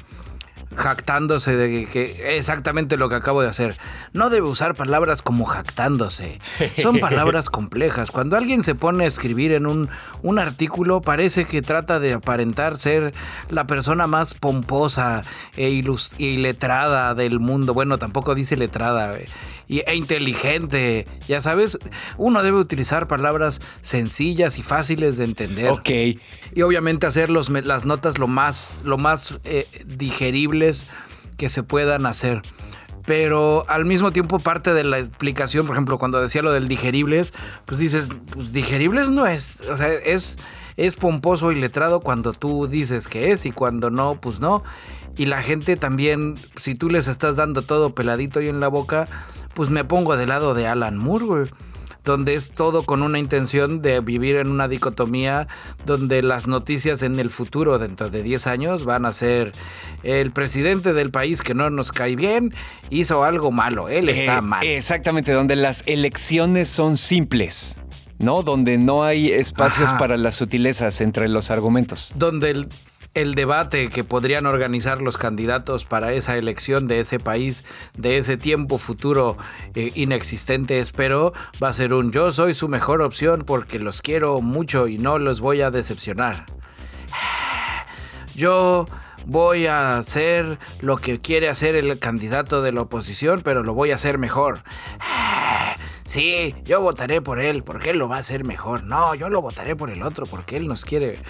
jactándose de que exactamente lo que acabo de hacer. No debe usar palabras como jactándose. Son palabras complejas. Cuando alguien se pone a escribir en un, un artículo, parece que trata de aparentar ser la persona más pomposa e, y letrada del mundo. Bueno, tampoco dice letrada. Eh, e inteligente. Ya sabes, uno debe utilizar palabras sencillas y fáciles de entender. Ok. Y obviamente hacer las notas lo más, lo más eh, digeribles que se puedan hacer pero al mismo tiempo parte de la explicación, por ejemplo, cuando decía lo del digeribles, pues dices, pues digeribles no es, o sea, es, es pomposo y letrado cuando tú dices que es y cuando no, pues no. Y la gente también, si tú les estás dando todo peladito y en la boca, pues me pongo del lado de Alan Moore, donde es todo con una intención de vivir en una dicotomía donde las noticias en el futuro, dentro de 10 años, van a ser el presidente del país que no nos cae bien hizo algo malo, él está eh, mal. Exactamente, donde las elecciones son simples. ¿no? Donde no hay espacios para las sutilezas entre los argumentos. Donde el, el debate que podrían organizar los candidatos para esa elección de ese país, de ese tiempo futuro eh, inexistente, espero, va a ser un yo soy su mejor opción porque los quiero mucho y no los voy a decepcionar. Yo voy a hacer lo que quiere hacer el candidato de la oposición, pero lo voy a hacer mejor. Sí, yo votaré por él porque él lo va a hacer mejor. No, yo lo votaré por el otro porque él nos quiere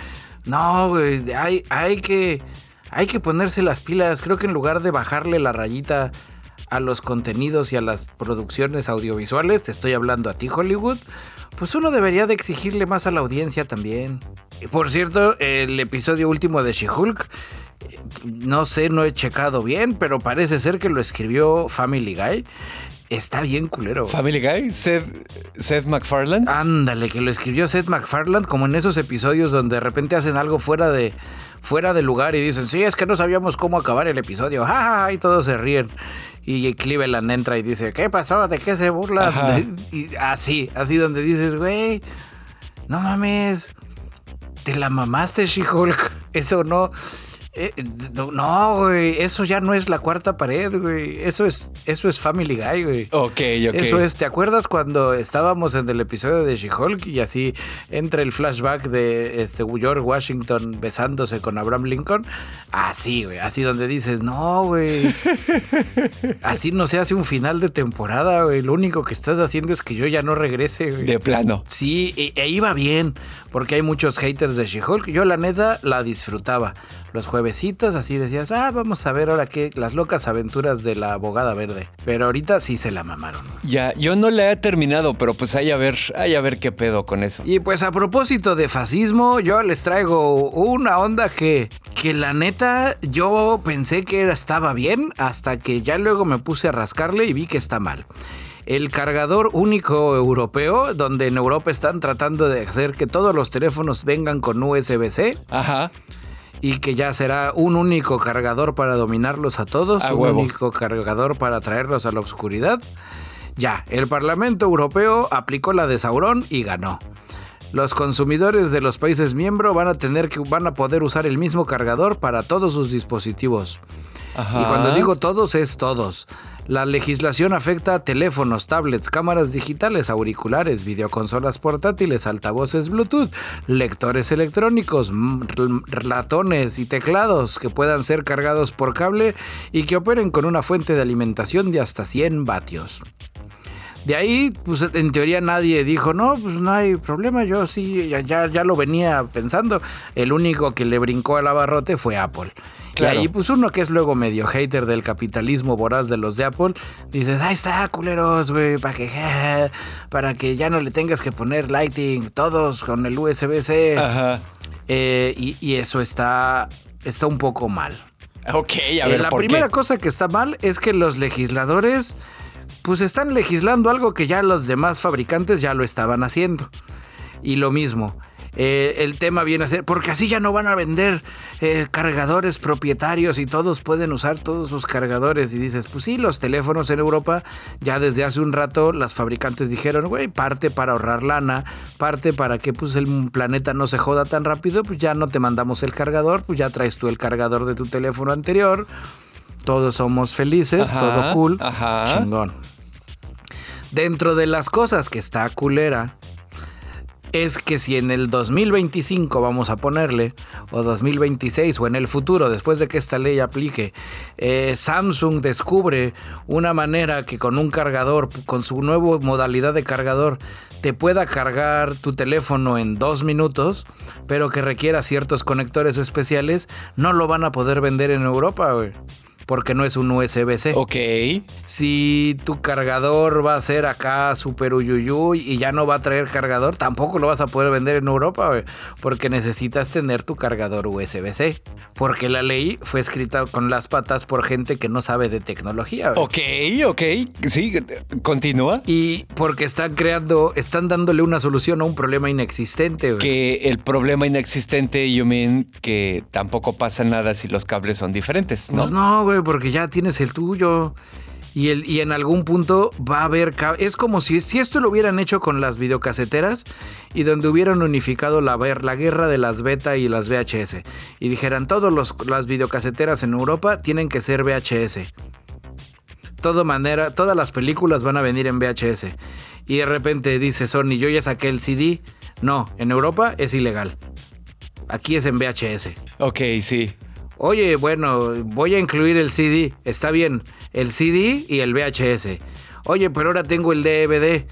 no, güey, hay, que, hay que ponerse las pilas. Creo que en lugar de bajarle la rayita a los contenidos y a las producciones audiovisuales, te estoy hablando a ti Hollywood, pues uno debería de exigirle más a la audiencia también. Por cierto, el episodio último de She-Hulk, no sé, no he checado bien, pero parece ser que lo escribió Family Guy. Está bien culero. Family Guy, Seth, Seth MacFarlane. Ándale, que lo escribió Seth MacFarlane, como en esos episodios donde de repente hacen algo fuera de, fuera de lugar y dicen, sí, es que no sabíamos cómo acabar el episodio, ja, ja, ja", y todos se ríen. Y Cleveland entra y dice, ¿qué pasó? ¿De qué se burlan? Y así, así donde dices, güey, no mames, te la mamaste, She-Hulk. Eso no. Eh, no, güey, eso ya no es la cuarta pared, güey. Eso es, eso es Family Guy, güey. Ok, ok. Eso es, ¿te acuerdas cuando estábamos en el episodio de She-Hulk y así entra el flashback de este George Washington besándose con Abraham Lincoln? Así, güey, así donde dices, no, güey. Así no se hace un final de temporada, güey. Lo único que estás haciendo es que yo ya no regrese, güey. De plano. Sí, e, e iba bien, porque hay muchos haters de She-Hulk. Yo la neta la disfrutaba. Los juevesitos así decías, ah, vamos a ver ahora qué, las locas aventuras de la abogada verde. Pero ahorita sí se la mamaron. Ya, yo no la he terminado, pero pues hay a ver, hay a ver qué pedo con eso. Y pues a propósito de fascismo, yo les traigo una onda que, que la neta yo pensé que estaba bien hasta que ya luego me puse a rascarle y vi que está mal. El cargador único europeo, donde en Europa están tratando de hacer que todos los teléfonos vengan con USB-C Ajá. y que ya será un único cargador para dominarlos a todos, A un huevo. único cargador para traerlos a la oscuridad. Ya, el Parlamento Europeo aplicó la de Sauron y ganó. Los consumidores de los países miembros van a tener que van a poder usar el mismo cargador para todos sus dispositivos. Ajá. Y cuando digo todos es todos. La legislación afecta a teléfonos, tablets, cámaras digitales, auriculares, videoconsolas portátiles, altavoces Bluetooth, lectores electrónicos, ratones y teclados que puedan ser cargados por cable y que operen con una fuente de alimentación de hasta 100 vatios. De ahí, pues en teoría nadie dijo, no, pues no hay problema, yo sí, ya, ya, ya lo venía pensando. El único que le brincó al abarrote fue Apple. Claro. Y ahí, pues uno que es luego medio hater del capitalismo voraz de los de Apple, dices, ahí está, culeros, güey, para que, para que ya no le tengas que poner lighting, todos con el USB-C. Ajá. Eh, y, y eso está, está un poco mal. Ok, a Eh, ver, la ¿por primera qué? cosa que está mal es que los legisladores pues están legislando algo que ya los demás fabricantes ya lo estaban haciendo. Y lo mismo, eh, el tema viene a ser, porque así ya no van a vender eh, cargadores propietarios y todos pueden usar todos sus cargadores. Y dices, pues sí, los teléfonos en Europa ya desde hace un rato las fabricantes dijeron, güey, parte para ahorrar lana, parte para que pues el planeta no se joda tan rápido, pues ya no te mandamos el cargador, pues ya traes tú el cargador de tu teléfono anterior. Todos somos felices, Ajá, todo cool, ajá. chingón. Dentro de las cosas que está culera es que si en el 2025 vamos a ponerle, o 2026, o en el futuro, después de que esta ley aplique, eh, Samsung descubre una manera que con un cargador, con su nueva modalidad de cargador, te pueda cargar tu teléfono en dos minutos, pero que requiera ciertos conectores especiales, no lo van a poder vender en Europa, güey. Porque no es un USB-C. Ok. Si tu cargador va a ser acá super uyuyuy y ya no va a traer cargador, tampoco lo vas a poder vender en Europa, güey, porque necesitas tener tu cargador USB-C. Porque la ley fue escrita con las patas por gente que no sabe de tecnología. güey. Ok, ok. Sí, continúa. Y porque están creando, están dándole una solución a un problema inexistente. güey. Que el problema inexistente, you mean que tampoco pasa nada si los cables son diferentes, ¿no? Pues no, güey, porque ya tienes el tuyo. Y, el, y en algún punto va a haber... Es como si, si esto lo hubieran hecho con las videocaseteras y donde hubieran unificado la, la guerra de las beta y las VHS. Y dijeran, todas las videocaseteras en Europa tienen que ser VHS. Todo manera, todas las películas van a venir en VHS. Y de repente dice Sony, yo ya saqué el CD. No, en Europa es ilegal. Aquí es en VHS. Ok, sí. Oye, bueno, voy a incluir el CD. Está bien, el CD y el VHS. Oye, pero ahora tengo el DVD.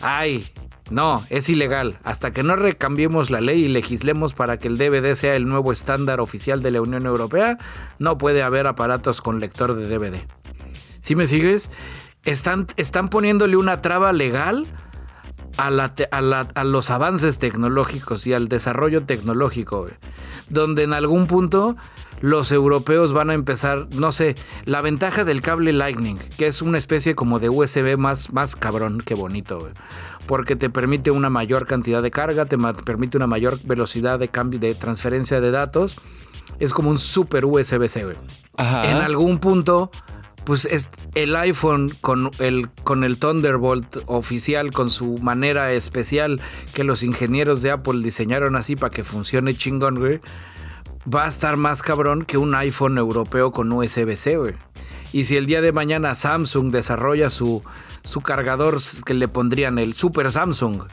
Ay, no, es ilegal. Hasta que no recambiemos la ley y legislemos para que el DVD sea el nuevo estándar oficial de la Unión Europea, no puede haber aparatos con lector de DVD. ¿Sí me sigues? Están, están poniéndole una traba legal a, a los avances tecnológicos y al desarrollo tecnológico, donde en algún punto los europeos van a empezar, no sé, la ventaja del cable Lightning, que es una especie como de USB más, más cabrón que bonito, porque te permite una mayor cantidad de carga, te permite una mayor velocidad de cambio de transferencia de datos. Es como un super USB-C, En algún punto pues es el iPhone con el, con el Thunderbolt oficial, con su manera especial que los ingenieros de Apple diseñaron así para que funcione chingón, güey, va a estar más cabrón que un iPhone europeo con USB-C, güey. Y si el día de mañana Samsung desarrolla su, su cargador que le pondrían el Super Samsung,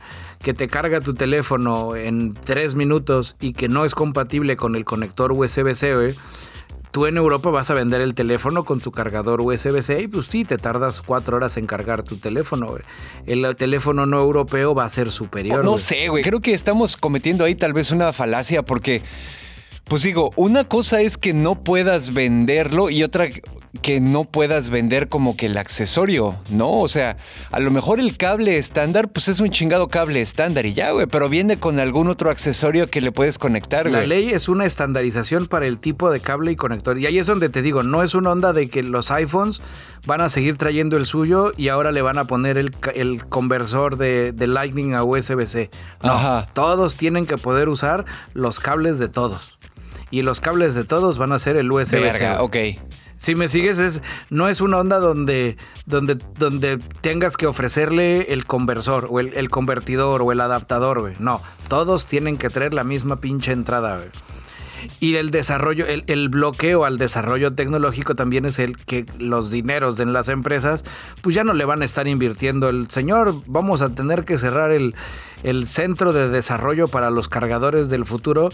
que te carga tu teléfono en tres minutos y que no es compatible con el conector USB-C, güey tú en Europa vas a vender el teléfono con tu cargador USB-C y pues sí, te tardas cuatro horas en cargar tu teléfono. El teléfono no europeo va a ser superior. No, sé, güey. Creo que estamos cometiendo ahí tal vez una falacia porque... Pues digo, una cosa es que no puedas venderlo y otra que no puedas vender como que el accesorio, ¿no? O sea, a lo mejor el cable estándar, pues es un chingado cable estándar y ya, güey, pero viene con algún otro accesorio que le puedes conectar, güey. La ley es una estandarización para el tipo de cable y conector. Y ahí es donde te digo, no es una onda de que los iPhones van a seguir trayendo el suyo y ahora le van a poner el, conversor de, Lightning a USB-C. No, todos tienen que poder usar los cables de todos. Y los cables de todos van a ser el USB-C. Ok. Si me sigues, es, no es una onda donde, donde, donde tengas que ofrecerle el conversor o el, convertidor o el adaptador, güey. No, todos tienen que traer la misma pinche entrada, güey. Y el desarrollo, el, bloqueo al desarrollo tecnológico también es el que los dineros de las empresas, pues ya no le van a estar invirtiendo. El señor, vamos a tener que cerrar el, el centro de desarrollo para los cargadores del futuro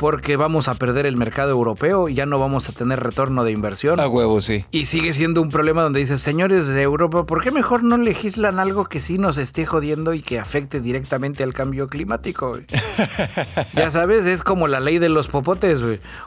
porque vamos a perder el mercado europeo y ya no vamos a tener retorno de inversión. A huevo, sí. Y sigue siendo un problema donde dices, señores de Europa, ¿por qué mejor no legislan algo que sí nos esté jodiendo y que afecte directamente al cambio climático? ya sabes, es como la ley de los popotes,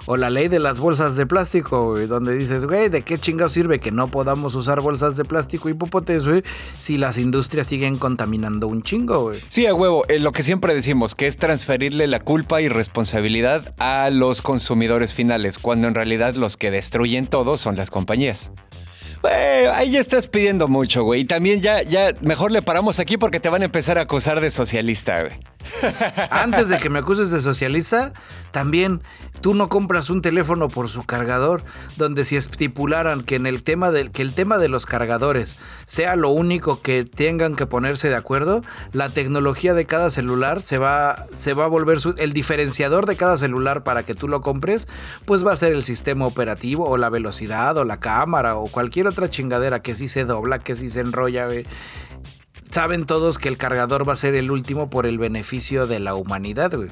o la ley de las bolsas de plástico, donde dices, güey, ¿de qué chingados sirve que no podamos usar bolsas de plástico y popotes, güey, si las industrias siguen contaminando un chingo, güey? Sí, a huevo, eh, lo que siempre decimos, que es transferirle la culpa y responsabilidad a los consumidores finales, cuando en realidad los que destruyen todo son las compañías. Ahí ya estás pidiendo mucho, güey. Y también ya, ya, mejor le paramos aquí porque te van a empezar a acusar de socialista, güey. Antes de que me acuses de socialista, también tú no compras un teléfono por su cargador, donde si estipularan que en el tema de, que el tema de los cargadores sea lo único que tengan que ponerse de acuerdo, la tecnología de cada celular se va, se va a volver el diferenciador de cada celular para que tú lo compres, pues va a ser el sistema operativo o la velocidad o la cámara o cualquier otra chingadera que sí se dobla, que sí se enrolla, saben todos que el cargador va a ser el último por el beneficio de la humanidad, güey.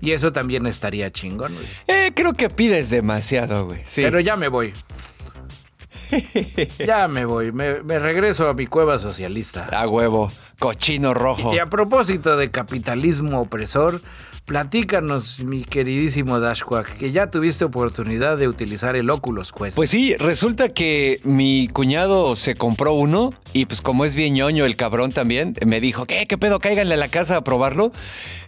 Y eso también estaría chingón, güey. Eh, creo que pides demasiado, güey. Sí. Pero ya me voy. ya me voy. Me, me, regreso a mi cueva socialista. A huevo. Cochino rojo. Y a propósito de capitalismo opresor, Platícanos, mi queridísimo Dashquack, que ya tuviste oportunidad de utilizar el Oculus Quest. Pues sí, resulta que mi cuñado se compró uno y pues como es bien ñoño el cabrón también, me dijo, ¿qué, qué pedo? Cáiganle a la casa a probarlo.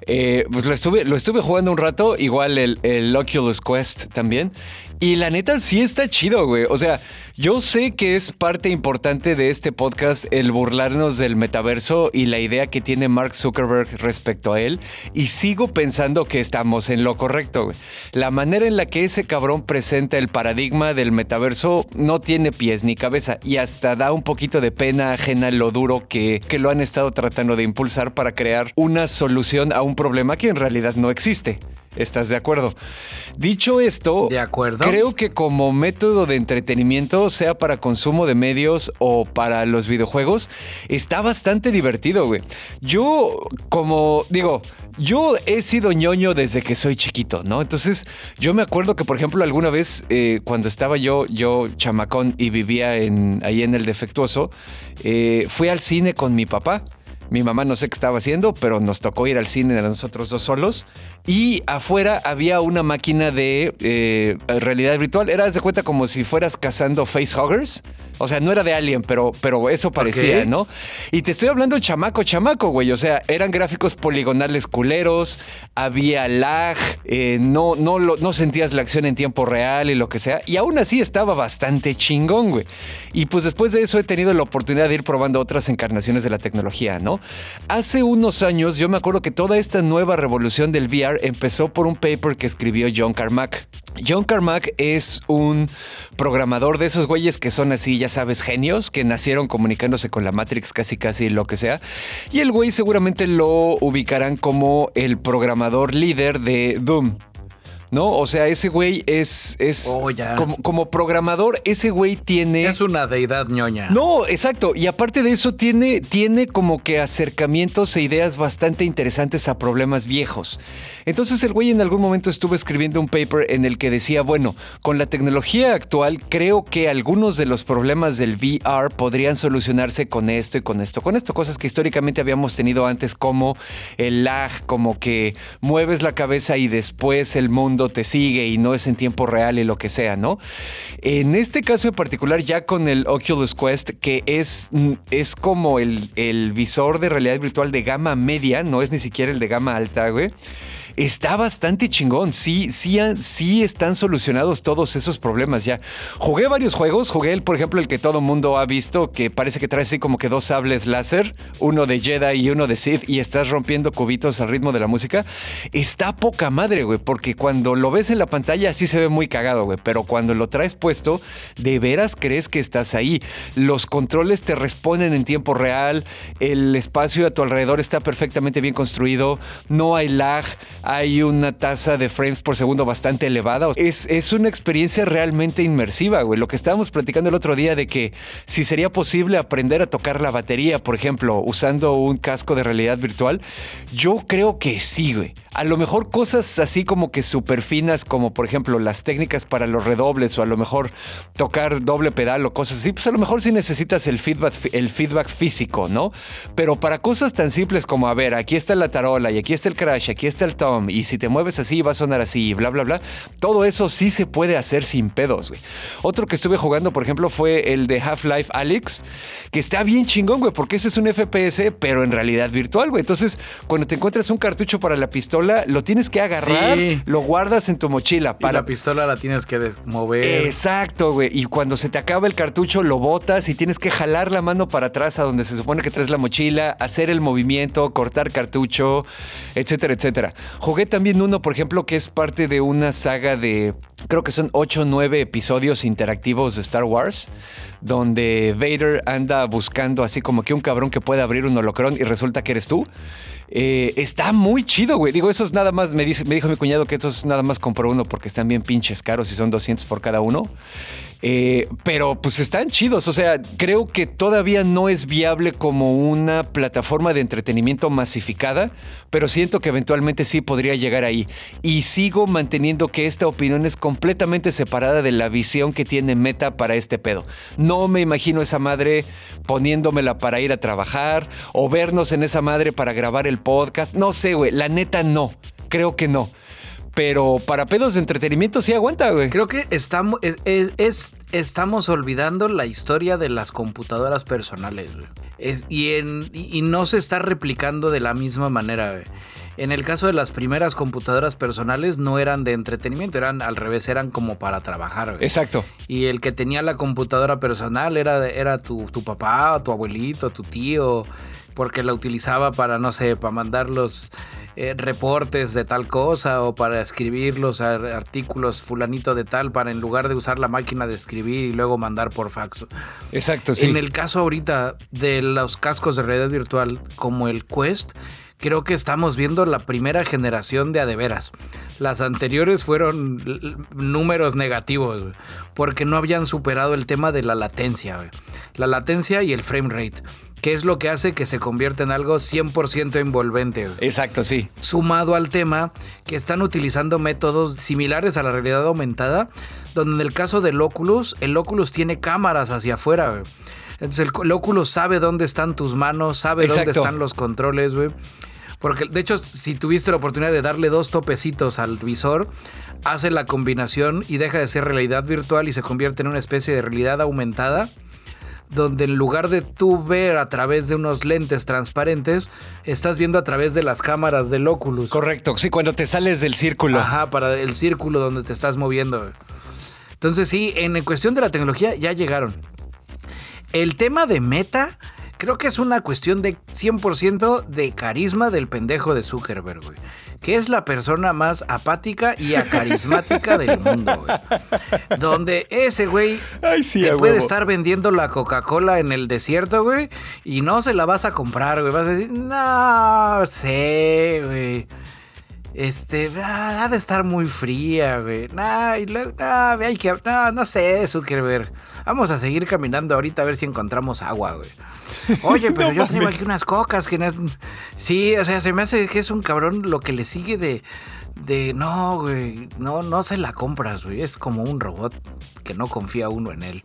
Eh, pues lo estuve, lo estuve jugando un rato, igual el, el Oculus Quest también. Y la neta sí está chido, güey. O sea, yo sé que es parte importante de este podcast el burlarnos del metaverso y la idea que tiene Mark Zuckerberg respecto a él. Y sigo pensando que estamos en lo correcto. La manera en la que ese cabrón presenta el paradigma del metaverso no tiene pies ni cabeza. Y hasta da un poquito de pena ajena lo duro que, que lo han estado tratando de impulsar para crear una solución a un problema que en realidad no existe. ¿Estás de acuerdo? Dicho esto, de acuerdo. creo que como método de entretenimiento, sea para consumo de medios o para los videojuegos, está bastante divertido, güey. Yo, como digo, yo he sido ñoño desde que soy chiquito, ¿no? Entonces, yo me acuerdo que, por ejemplo, alguna vez eh, cuando estaba yo, yo chamacón y vivía en, ahí en el defectuoso, eh, fui al cine con mi papá Mi mamá no sé qué estaba haciendo, pero nos tocó ir al cine a nosotros dos solos. Y afuera había una máquina de eh, realidad virtual. Era, de cuenta, como si fueras cazando facehuggers. O sea, no era de Alien, pero, pero eso parecía, ¿no? Y te estoy hablando chamaco, chamaco, güey. O sea, eran gráficos poligonales culeros, había lag, eh, no, no, no sentías la acción en tiempo real y lo que sea. Y aún así estaba bastante chingón, güey. Y pues después de eso he tenido la oportunidad de ir probando otras encarnaciones de la tecnología, ¿no? Hace unos años yo me acuerdo que toda esta nueva revolución del VR empezó por un paper que escribió John Carmack. John Carmack es un programador de esos güeyes que son así, ya sabes, genios, que nacieron comunicándose con la Matrix casi casi lo que sea. Y el güey seguramente lo ubicarán como el programador líder de Doom. ¿No? O sea, ese güey es, es oh, Como, como, programador, ese güey tiene... Es una deidad ñoña. No, exacto. Y aparte de eso, tiene, tiene como que acercamientos e ideas bastante interesantes a problemas viejos. Entonces el güey en algún momento estuvo escribiendo un paper en el que decía, bueno, con la tecnología actual creo que algunos de los problemas del VR podrían solucionarse con esto y con esto, con esto, cosas que históricamente habíamos tenido antes como el lag, como que mueves la cabeza y después el mundo te sigue y no es en tiempo real y lo que sea, ¿no? En este caso en particular, ya con el Oculus Quest, que es, es como el, el visor de realidad virtual de gama media, no es ni siquiera el de gama alta, güey está bastante chingón. Sí, sí, sí están solucionados todos esos problemas ya. Jugué varios juegos. Jugué, el, por ejemplo, el que todo mundo ha visto, que parece que trae así como que dos sables láser, uno de Jedi y uno de Sith, y estás rompiendo cubitos al ritmo de la música. Está poca madre, güey, porque cuando lo ves en la pantalla sí se ve muy cagado, güey, pero cuando lo traes puesto, de veras crees que estás ahí. Los controles te responden en tiempo real, el espacio a tu alrededor está perfectamente bien construido, no hay lag, hay una tasa de frames por segundo bastante elevada. Es, es una experiencia realmente inmersiva, güey. Lo que estábamos platicando el otro día de que si sería posible aprender a tocar la batería, por ejemplo, usando un casco de realidad virtual, yo creo que sí, güey. A lo mejor cosas así como que súper finas, como por ejemplo las técnicas para los redobles o a lo mejor tocar doble pedal o cosas así, pues a lo mejor sí necesitas el feedback, el feedback físico, ¿no? Pero para cosas tan simples como, a ver, aquí está la tarola y aquí está el crash, aquí está el tom y si te mueves así va a sonar así y bla, bla, bla, todo eso sí se puede hacer sin pedos, güey. Otro que estuve jugando, por ejemplo, fue el de Half-Life Alyx, que está bien chingón, güey, porque ese es un FPS, pero en realidad virtual, güey. Entonces, cuando te encuentras un cartucho para la pistola, lo tienes que agarrar, lo guardas en tu mochila. Para... la pistola la tienes que mover. Exacto, güey. Y cuando se te acaba el cartucho, lo botas y tienes que jalar la mano para atrás a donde se supone que traes la mochila, hacer el movimiento, cortar cartucho, etcétera, etcétera. Jugué también uno, por ejemplo, que es parte de una saga de, creo que son 8 o 9 episodios interactivos de Star Wars, donde Vader anda buscando así como que un cabrón que puede abrir un holocrón y resulta que eres tú. Eh, está muy chido, güey. Digo, esos nada más, me, me dijo mi cuñado que esos nada más compro uno porque están bien pinches caros y son 200 por cada uno. Eh, pero pues están chidos, o sea, creo que todavía no es viable como una plataforma de entretenimiento masificada, pero siento que eventualmente sí podría llegar ahí. Y sigo manteniendo que esta opinión es completamente separada de la visión que tiene Meta para este pedo. No me imagino esa madre poniéndomela para ir a trabajar o vernos en esa madre para grabar el podcast. No sé, güey, la neta no, creo que no pero para pedos de entretenimiento sí aguanta, güey. Creo que estamos, es, estamos olvidando la historia de las computadoras personales, güey. y, en, y no se está replicando de la misma manera, güey. En el caso de las primeras computadoras personales no eran de entretenimiento, eran al revés, eran como para trabajar. Güey. Exacto. Y el que tenía la computadora personal era, era tu, tu papá, tu abuelito, tu tío, porque la utilizaba para, no sé, para mandar los eh, reportes de tal cosa o para escribir los artículos fulanito de tal para en lugar de usar la máquina de escribir y luego mandar por fax. Exacto, sí. En el caso ahorita de los cascos de realidad virtual como el Quest, creo que estamos viendo la primera generación de adeveras. Las anteriores fueron números negativos, porque no habían superado el tema de la latencia, la latencia y el frame rate que es lo que hace que se convierta en algo 100% envolvente. Exacto, sí. Sumado al tema que están utilizando métodos similares a la realidad aumentada, donde en el caso del Oculus, el Oculus tiene cámaras hacia afuera. Entonces el, Oculus sabe dónde están tus manos, sabe dónde están los controles, güey. Porque de hecho, si tuviste la oportunidad de darle dos topecitos al visor, hace la combinación y deja de ser realidad virtual y se convierte en una especie de realidad aumentada donde en lugar de tú ver a través de unos lentes transparentes, estás viendo a través de las cámaras del Oculus. Correcto, sí, cuando te sales del círculo. Ajá, para el círculo donde te estás moviendo. Entonces sí, en cuestión de la tecnología ya llegaron. El tema de meta creo que es una cuestión de 100% de carisma del pendejo de Zuckerberg, güey. Que es la persona más apática y acarismática del mundo, güey. Donde ese güey te puede estar vendiendo la Coca-Cola en el desierto, güey, y no se la vas a comprar, güey. Vas a decir, no sé, güey. Este, ha de estar muy fría, güey. Nah, y hay que, no sé, Zuckerberg. Vamos a seguir caminando ahorita a ver si encontramos agua, güey. Oye, pero yo tengo aquí unas cocas que... Sí, o sea, se me hace que es un cabrón lo que le sigue de... De, no, güey, no, no se la compras, güey. Es como un robot que no confía uno en él.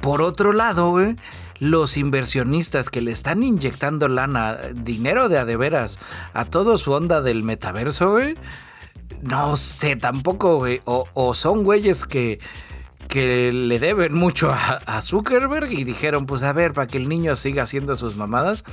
Por otro lado, güey, los inversionistas que le están inyectando lana, dinero de a de veras, a todo su onda del metaverso, güey. No sé, tampoco, güey. O, son güeyes que que le deben mucho a, Zuckerberg y dijeron, pues a ver, para que el niño siga haciendo sus mamadas,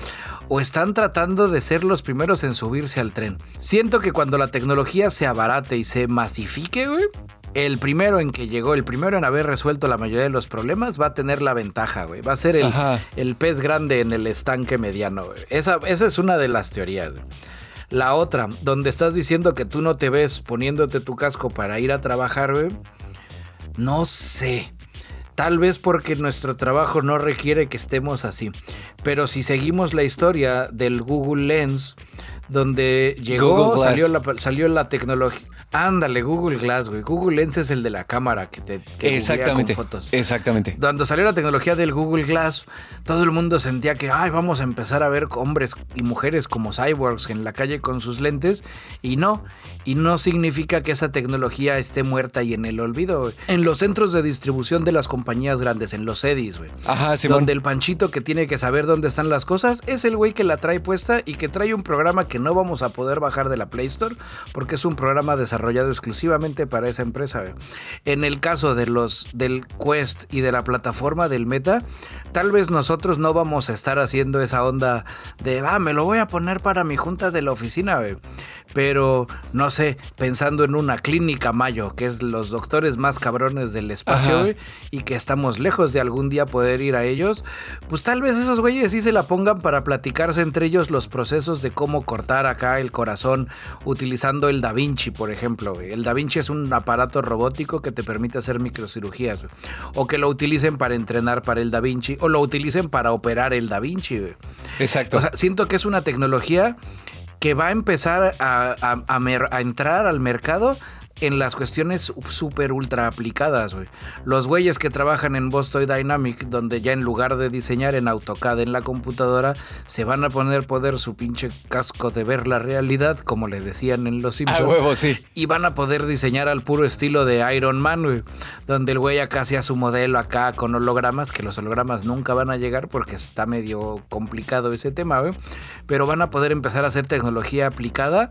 o están tratando de ser los primeros en subirse al tren. Siento que cuando la tecnología se abarate y se masifique, güey, el primero en que llegó, el primero en haber resuelto la mayoría de los problemas, va a tener la ventaja, güey. Va a ser el, el pez grande en el estanque mediano, güey. Esa, esa es una de las teorías, La otra, donde estás diciendo que tú no te ves poniéndote tu casco para ir a trabajar, güey no sé. Tal vez porque nuestro trabajo no requiere que estemos así. Pero si seguimos la historia del Google Lens, donde llegó, salió la, salió la tecnología. Ándale, Google Glass, güey. Google Lens es el de la cámara que te que exactamente, con fotos. Exactamente. Cuando salió la tecnología del Google Glass, todo el mundo sentía que, ay, vamos a empezar a ver hombres y mujeres como cyborgs en la calle con sus lentes. Y no, y no significa que esa tecnología esté muerta y en el olvido. En los centros de distribución de las compañías grandes, en los EDIs, güey. Ajá, sí. Donde el panchito que tiene que saber dónde están las cosas es el güey que la trae puesta y que trae un programa que no vamos a poder bajar de la Play Store porque es un programa desarrollado desarrollado exclusivamente para esa empresa. En el caso de los del Quest y de la plataforma del Meta, tal vez nosotros no vamos a estar haciendo esa onda de, ah, me lo voy a poner para mi junta de la oficina, pero no sé, pensando en una clínica Mayo, que es los doctores más cabrones del espacio, y que estamos lejos de algún día poder ir a ellos, pues tal vez esos güeyes sí se la pongan para platicarse entre ellos los procesos de cómo cortar acá el corazón utilizando el Da Vinci, por ejemplo el Da Vinci es un aparato robótico que te permite hacer microcirugías. O que lo utilicen para entrenar para el Da Vinci. O lo utilicen para operar el Da Vinci. Exacto. O sea, siento que es una tecnología que va a empezar a, a entrar al mercado en las cuestiones súper ultra aplicadas, güey. Los güeyes que trabajan en Boston Dynamic, donde ya en lugar de diseñar en AutoCAD en la computadora, se van a poner poder su pinche casco de ver la realidad, como le decían en Los Simpsons. huevo, sí. Y van a poder diseñar al puro estilo de Iron Man, güey. Donde el güey acá hacía su modelo acá con hologramas, que los hologramas nunca van a llegar porque está medio complicado ese tema, güey. Pero van a poder empezar a hacer tecnología aplicada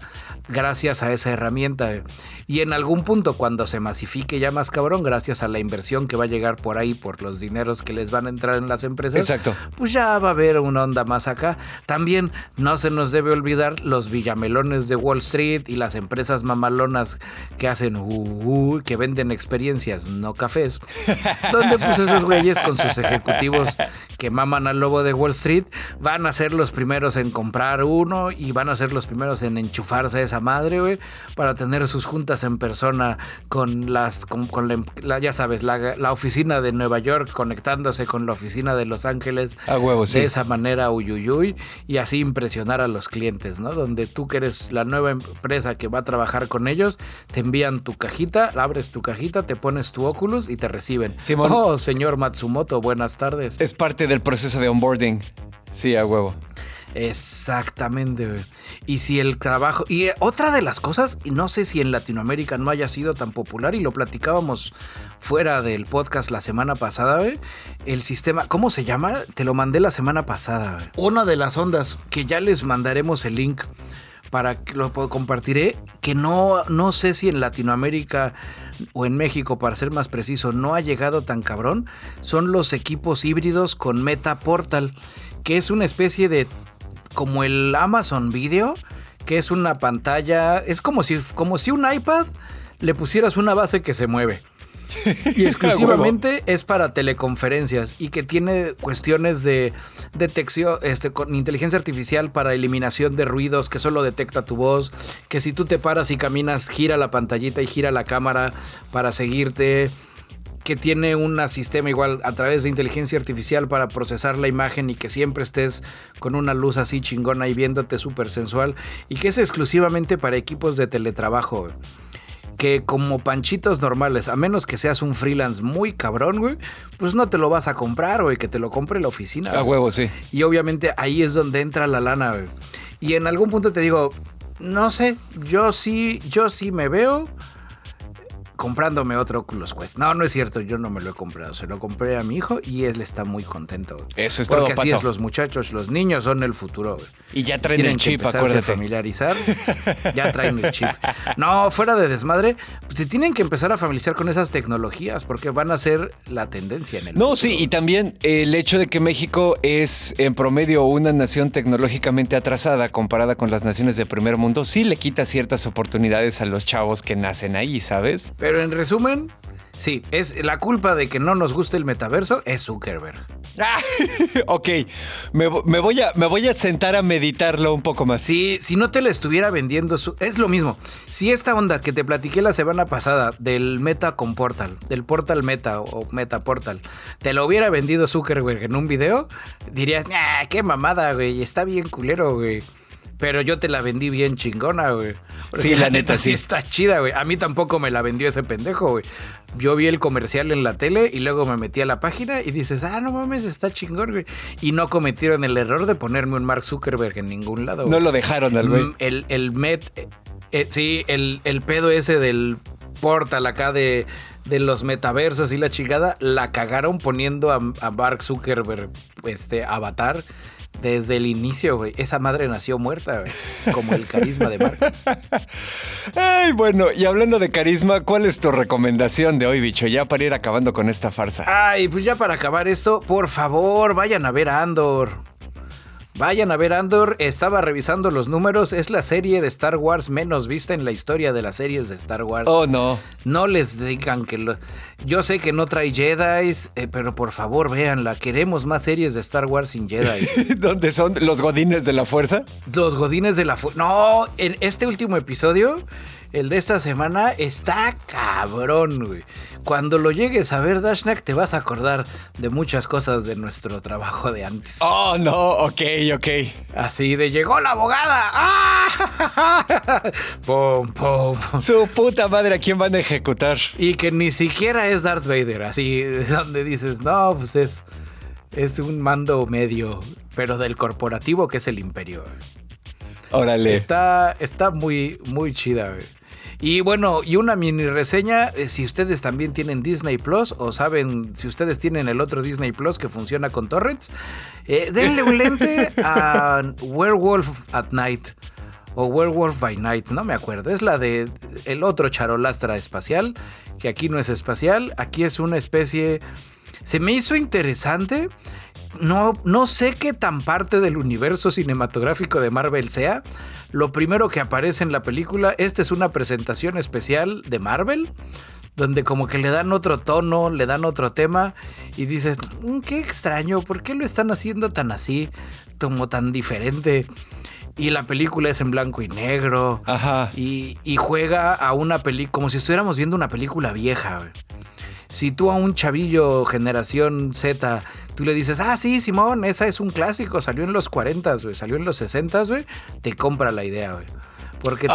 gracias a esa herramienta, güey. Y en algún punto, cuando se masifique ya más cabrón, gracias a la inversión que va a llegar por ahí, por los dineros que les van a entrar en las empresas, Exacto. pues ya va a haber una onda más acá. También no se nos debe olvidar los villamelones de Wall Street y las empresas mamalonas que hacen, uh, que venden experiencias, no cafés, donde pues esos güeyes con sus ejecutivos que maman al lobo de Wall Street van a ser los primeros en comprar uno y van a ser los primeros en enchufarse a esa madre, güey, para tener sus juntas en persona con las, con, la, ya sabes, la, oficina de Nueva York conectándose con la oficina de Los Ángeles. A huevo, De esa manera, uyuyuy, y así impresionar a los clientes, ¿no? Donde tú que eres la nueva empresa que va a trabajar con ellos, te envían tu cajita, abres tu cajita, te pones tu Oculus y te reciben. Oh, señor Matsumoto, buenas tardes. Es parte del proceso de onboarding. Sí, a huevo. Exactamente. Y si el trabajo. Y eh, otra de las cosas, y no sé si en Latinoamérica no haya sido tan popular, y lo platicábamos fuera del podcast la semana pasada, güey. El sistema. ¿Cómo se llama? Te lo mandé la semana pasada, güey. Una de las ondas, que ya les mandaremos el link para que lo compartiré, que no, no sé si en Latinoamérica o en México, para ser más preciso, no ha llegado tan cabrón, son los equipos híbridos con Meta Portal, que es una especie de como el Amazon Video, que es una pantalla, es como si, como si un iPad le pusieras una base que se mueve. Y exclusivamente es para teleconferencias y que tiene cuestiones de detección, este, con inteligencia artificial para eliminación de ruidos, que solo detecta tu voz, que si tú te paras y caminas, gira la pantallita y gira la cámara para seguirte que tiene un sistema igual a través de inteligencia artificial para procesar la imagen y que siempre estés con una luz así chingona y viéndote súper sensual y que es exclusivamente para equipos de teletrabajo. Que como panchitos normales, a menos que seas un freelance muy cabrón, güey, pues no te lo vas a comprar, güey, que te lo compre la oficina. A huevo, sí. Y obviamente ahí es donde entra la lana, güey. Y en algún punto te digo, no sé, yo sí, yo sí me veo comprándome otro Oculus Quest. No, no es cierto, yo no me lo he comprado. Se lo compré a mi hijo y él está muy contento. Eso es Porque todo, así es, los muchachos, los niños son el futuro. Y ya traen el chip, acuérdate. A familiarizar. ya traen el chip. No, fuera de desmadre, pues se tienen que empezar a familiarizar con esas tecnologías porque van a ser la tendencia en el No, sí, y también el hecho de que México es en promedio una nación tecnológicamente atrasada comparada con las naciones de primer mundo, sí le quita ciertas oportunidades a los chavos que nacen ahí, ¿sabes? Pero en resumen, sí, es la culpa de que no nos guste el metaverso es Zuckerberg. Ah, ok, me, voy a, me voy a sentar a meditarlo un poco más. Sí, si no te la estuviera vendiendo, es lo mismo. Si esta onda que te platiqué la semana pasada del Meta con Portal, del Portal Meta o Meta Portal, te lo hubiera vendido Zuckerberg en un video, dirías, ah, qué mamada, güey, está bien culero, güey. Pero yo te la vendí bien chingona, güey. Sí, la, neta, sí. está chida, güey. A mí tampoco me la vendió ese pendejo, güey. Yo vi el comercial en la tele y luego me metí a la página y dices, ah, no mames, está chingón, güey. Y no cometieron el error de ponerme un Mark Zuckerberg en ningún lado. No lo dejaron al güey. Mm, el, el Met, eh, eh, sí, el, el pedo ese del portal acá de, de los metaversos y la chingada, la cagaron poniendo a, a Mark Zuckerberg, este, avatar desde el inicio, güey. Esa madre nació muerta, güey. Como el carisma de Marco. Ay, bueno, y hablando de carisma, ¿cuál es tu recomendación de hoy, bicho? Ya para ir acabando con esta farsa. Ay, pues ya para acabar esto, por favor, vayan a ver a Andor. Vayan a ver Andor, estaba revisando los números, es la serie de Star Wars menos vista en la historia de las series de Star Wars. Oh, no. No les digan que lo... Yo sé que no trae Jedi, eh, pero por favor véanla, queremos más series de Star Wars sin Jedi. ¿Dónde son los godines de la fuerza? Los godines de la fuerza. No, en este último episodio el de esta semana está cabrón, güey. Cuando lo llegues a ver, Dashnak, te vas a acordar de muchas cosas de nuestro trabajo de antes. Oh, no, ok, ok. Así de llegó la abogada. ¡Ah! ¡Pum, pum! Su puta madre, ¿a quién van a ejecutar? Y que ni siquiera es Darth Vader, así, donde dices, no, pues es, es un mando medio, pero del corporativo que es el imperio. Órale. Está, está muy, muy chida, güey. Y bueno, y una mini reseña, eh, si ustedes también tienen Disney Plus o saben si ustedes tienen el otro Disney Plus que funciona con torrents, eh, denle un lente a Werewolf at Night o Werewolf by Night, no me acuerdo, es la de el otro charolastra espacial, que aquí no es espacial, aquí es una especie... Se me hizo interesante no, no sé qué tan parte del universo cinematográfico de Marvel sea. Lo primero que aparece en la película, esta es una presentación especial de Marvel, donde como que le dan otro tono, le dan otro tema y dices, mm, qué extraño, ¿por qué lo están haciendo tan así, como tan diferente? Y la película es en blanco y negro. Ajá. Y, y juega a una película, como si estuviéramos viendo una película vieja. Si tú a un chavillo generación Z, tú le dices, ah, sí, Simón, esa es un clásico, salió en los 40, güey, salió en los 60, güey, te compra la idea, güey. Porque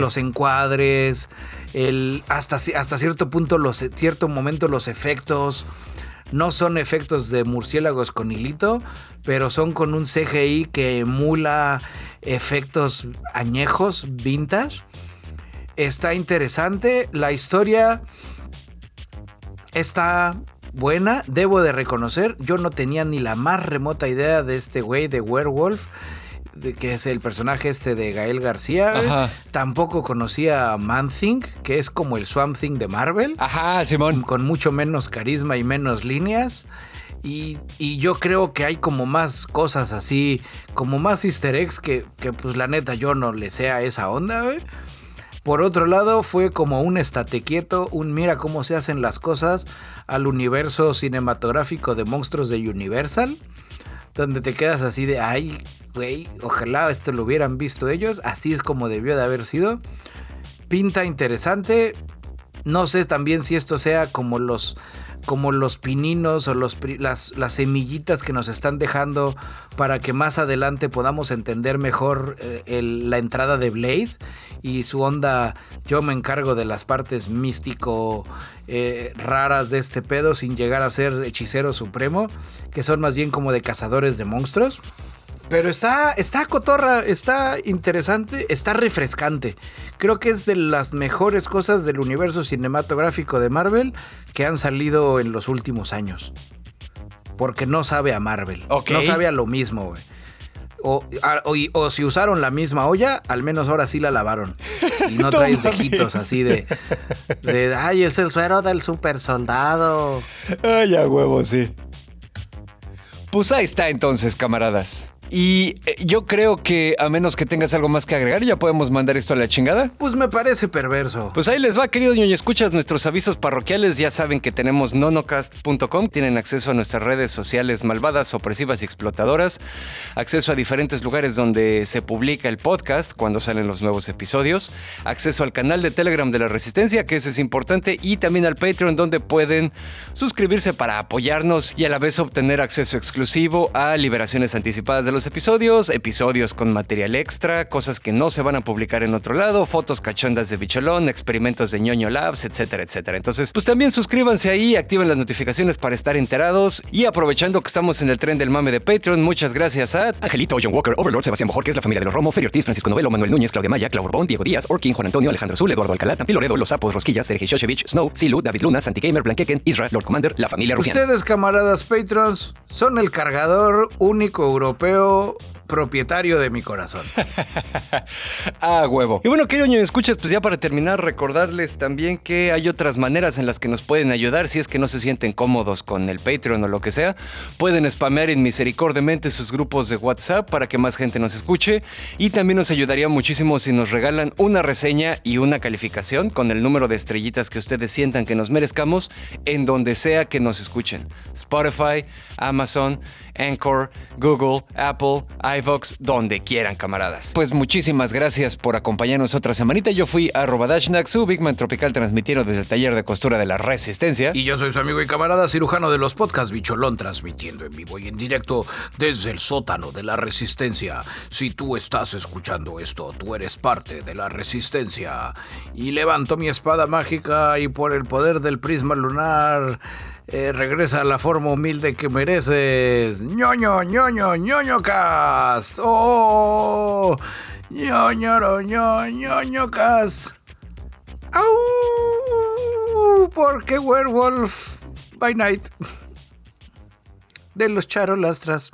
los, encuadres, el, hasta, hasta cierto punto, los, cierto momento, los efectos, no son efectos de murciélagos con hilito, pero son con un CGI que emula efectos añejos, vintage. Está interesante, la historia está buena, debo de reconocer, yo no tenía ni la más remota idea de este güey de Werewolf que es el personaje este de Gael García. Tampoco conocía a Man Thing, que es como el Swamp Thing de Marvel. Ajá, Simón. Con mucho menos carisma y menos líneas. Y, yo creo que hay como más cosas así, como más easter eggs que, que pues la neta yo no le sea esa onda, güey. Por otro lado, fue como un estate quieto, un mira cómo se hacen las cosas al universo cinematográfico de monstruos de Universal, donde te quedas así de, ay, güey, ojalá esto lo hubieran visto ellos, así es como debió de haber sido. Pinta interesante, no sé también si esto sea como los como los pininos o las, semillitas que nos están dejando para que más adelante podamos entender mejor eh, la entrada de Blade y su onda. Yo me encargo de las partes místico eh, raras de este pedo sin llegar a ser hechicero supremo, que son más bien como de cazadores de monstruos. Pero está, está cotorra, está interesante, está refrescante. Creo que es de las mejores cosas del universo cinematográfico de Marvel que han salido en los últimos años. Porque no sabe a Marvel. No sabe a lo mismo, güey. O, o, si usaron la misma olla, al menos ahora sí la lavaron. Y no traen tejitos así de, de. Ay, es el suero del super soldado. Ay, a huevo, sí. Pues ahí está entonces, camaradas. Y eh, yo creo que a menos que tengas algo más que agregar, ya podemos mandar esto a la chingada. Pues me parece perverso. Pues ahí les va, querido ñoño. Escuchas nuestros avisos parroquiales. Ya saben que tenemos nonocast.com. Tienen acceso a nuestras redes sociales malvadas, opresivas y explotadoras. Acceso a diferentes lugares donde se publica el podcast cuando salen los nuevos episodios. Acceso al canal de Telegram de la Resistencia, que ese es importante. Y también al Patreon, donde pueden suscribirse para apoyarnos y a la vez obtener acceso exclusivo a liberaciones anticipadas de los episodios, episodios con material extra, cosas que no se van a publicar en otro lado, fotos cachondas de Bicholón, experimentos de ñoño labs, etcétera, etcétera. Entonces, pues también suscríbanse ahí, activen las notificaciones para estar enterados y aprovechando que estamos en el tren del mame de Patreon, muchas gracias a Angelito, John Walker, Overlord, Sebastián Bojor, que es la familia de los Romo, Ferio Ortiz, Francisco Novelo, Manuel Núñez, Claudia Maya, Clau Borbón, Diego Díaz, Orkin, Juan Antonio, Alejandro Azul, Eduardo Alcalá, Tampiloredo, Los Sapos, Rosquillas, Sergio Shoshevich, Snow, Silu, David Luna, Santi Gamer, Blanqueken, Isra, Lord Commander, la familia Rufián. Ustedes, camaradas Patrons, son el cargador único europeo propietario de mi corazón. ah, huevo. Y bueno, querido ñoño, escuchas, pues ya para terminar, recordarles también que hay otras maneras en las que nos pueden ayudar si es que no se sienten cómodos con el Patreon o lo que sea. Pueden spamear inmisericordiamente sus grupos de WhatsApp para que más gente nos escuche. Y también nos ayudaría muchísimo si nos regalan una reseña y una calificación con el número de estrellitas que ustedes sientan que nos merezcamos en donde sea que nos escuchen. Spotify, Amazon, Anchor, Google, Apple, iVox, donde quieran, camaradas. Pues muchísimas gracias por acompañarnos otra semanita. Yo fui a Dashnak, su Bigman Tropical transmitiendo desde el taller de costura de la Resistencia. Y yo soy su amigo y camarada cirujano de los podcasts Bicholón, transmitiendo en vivo y en directo desde el sótano de la Resistencia. Si tú estás escuchando esto, tú eres parte de la Resistencia. Y levanto mi espada mágica y por el poder del prisma lunar eh, regresa a la forma humilde que mereces. ñoño, ñoño, ñoño cast. Oh, ñoño, ñoño, ñoño cast. ¡Au! Porque Werewolf by Night de los charolastras.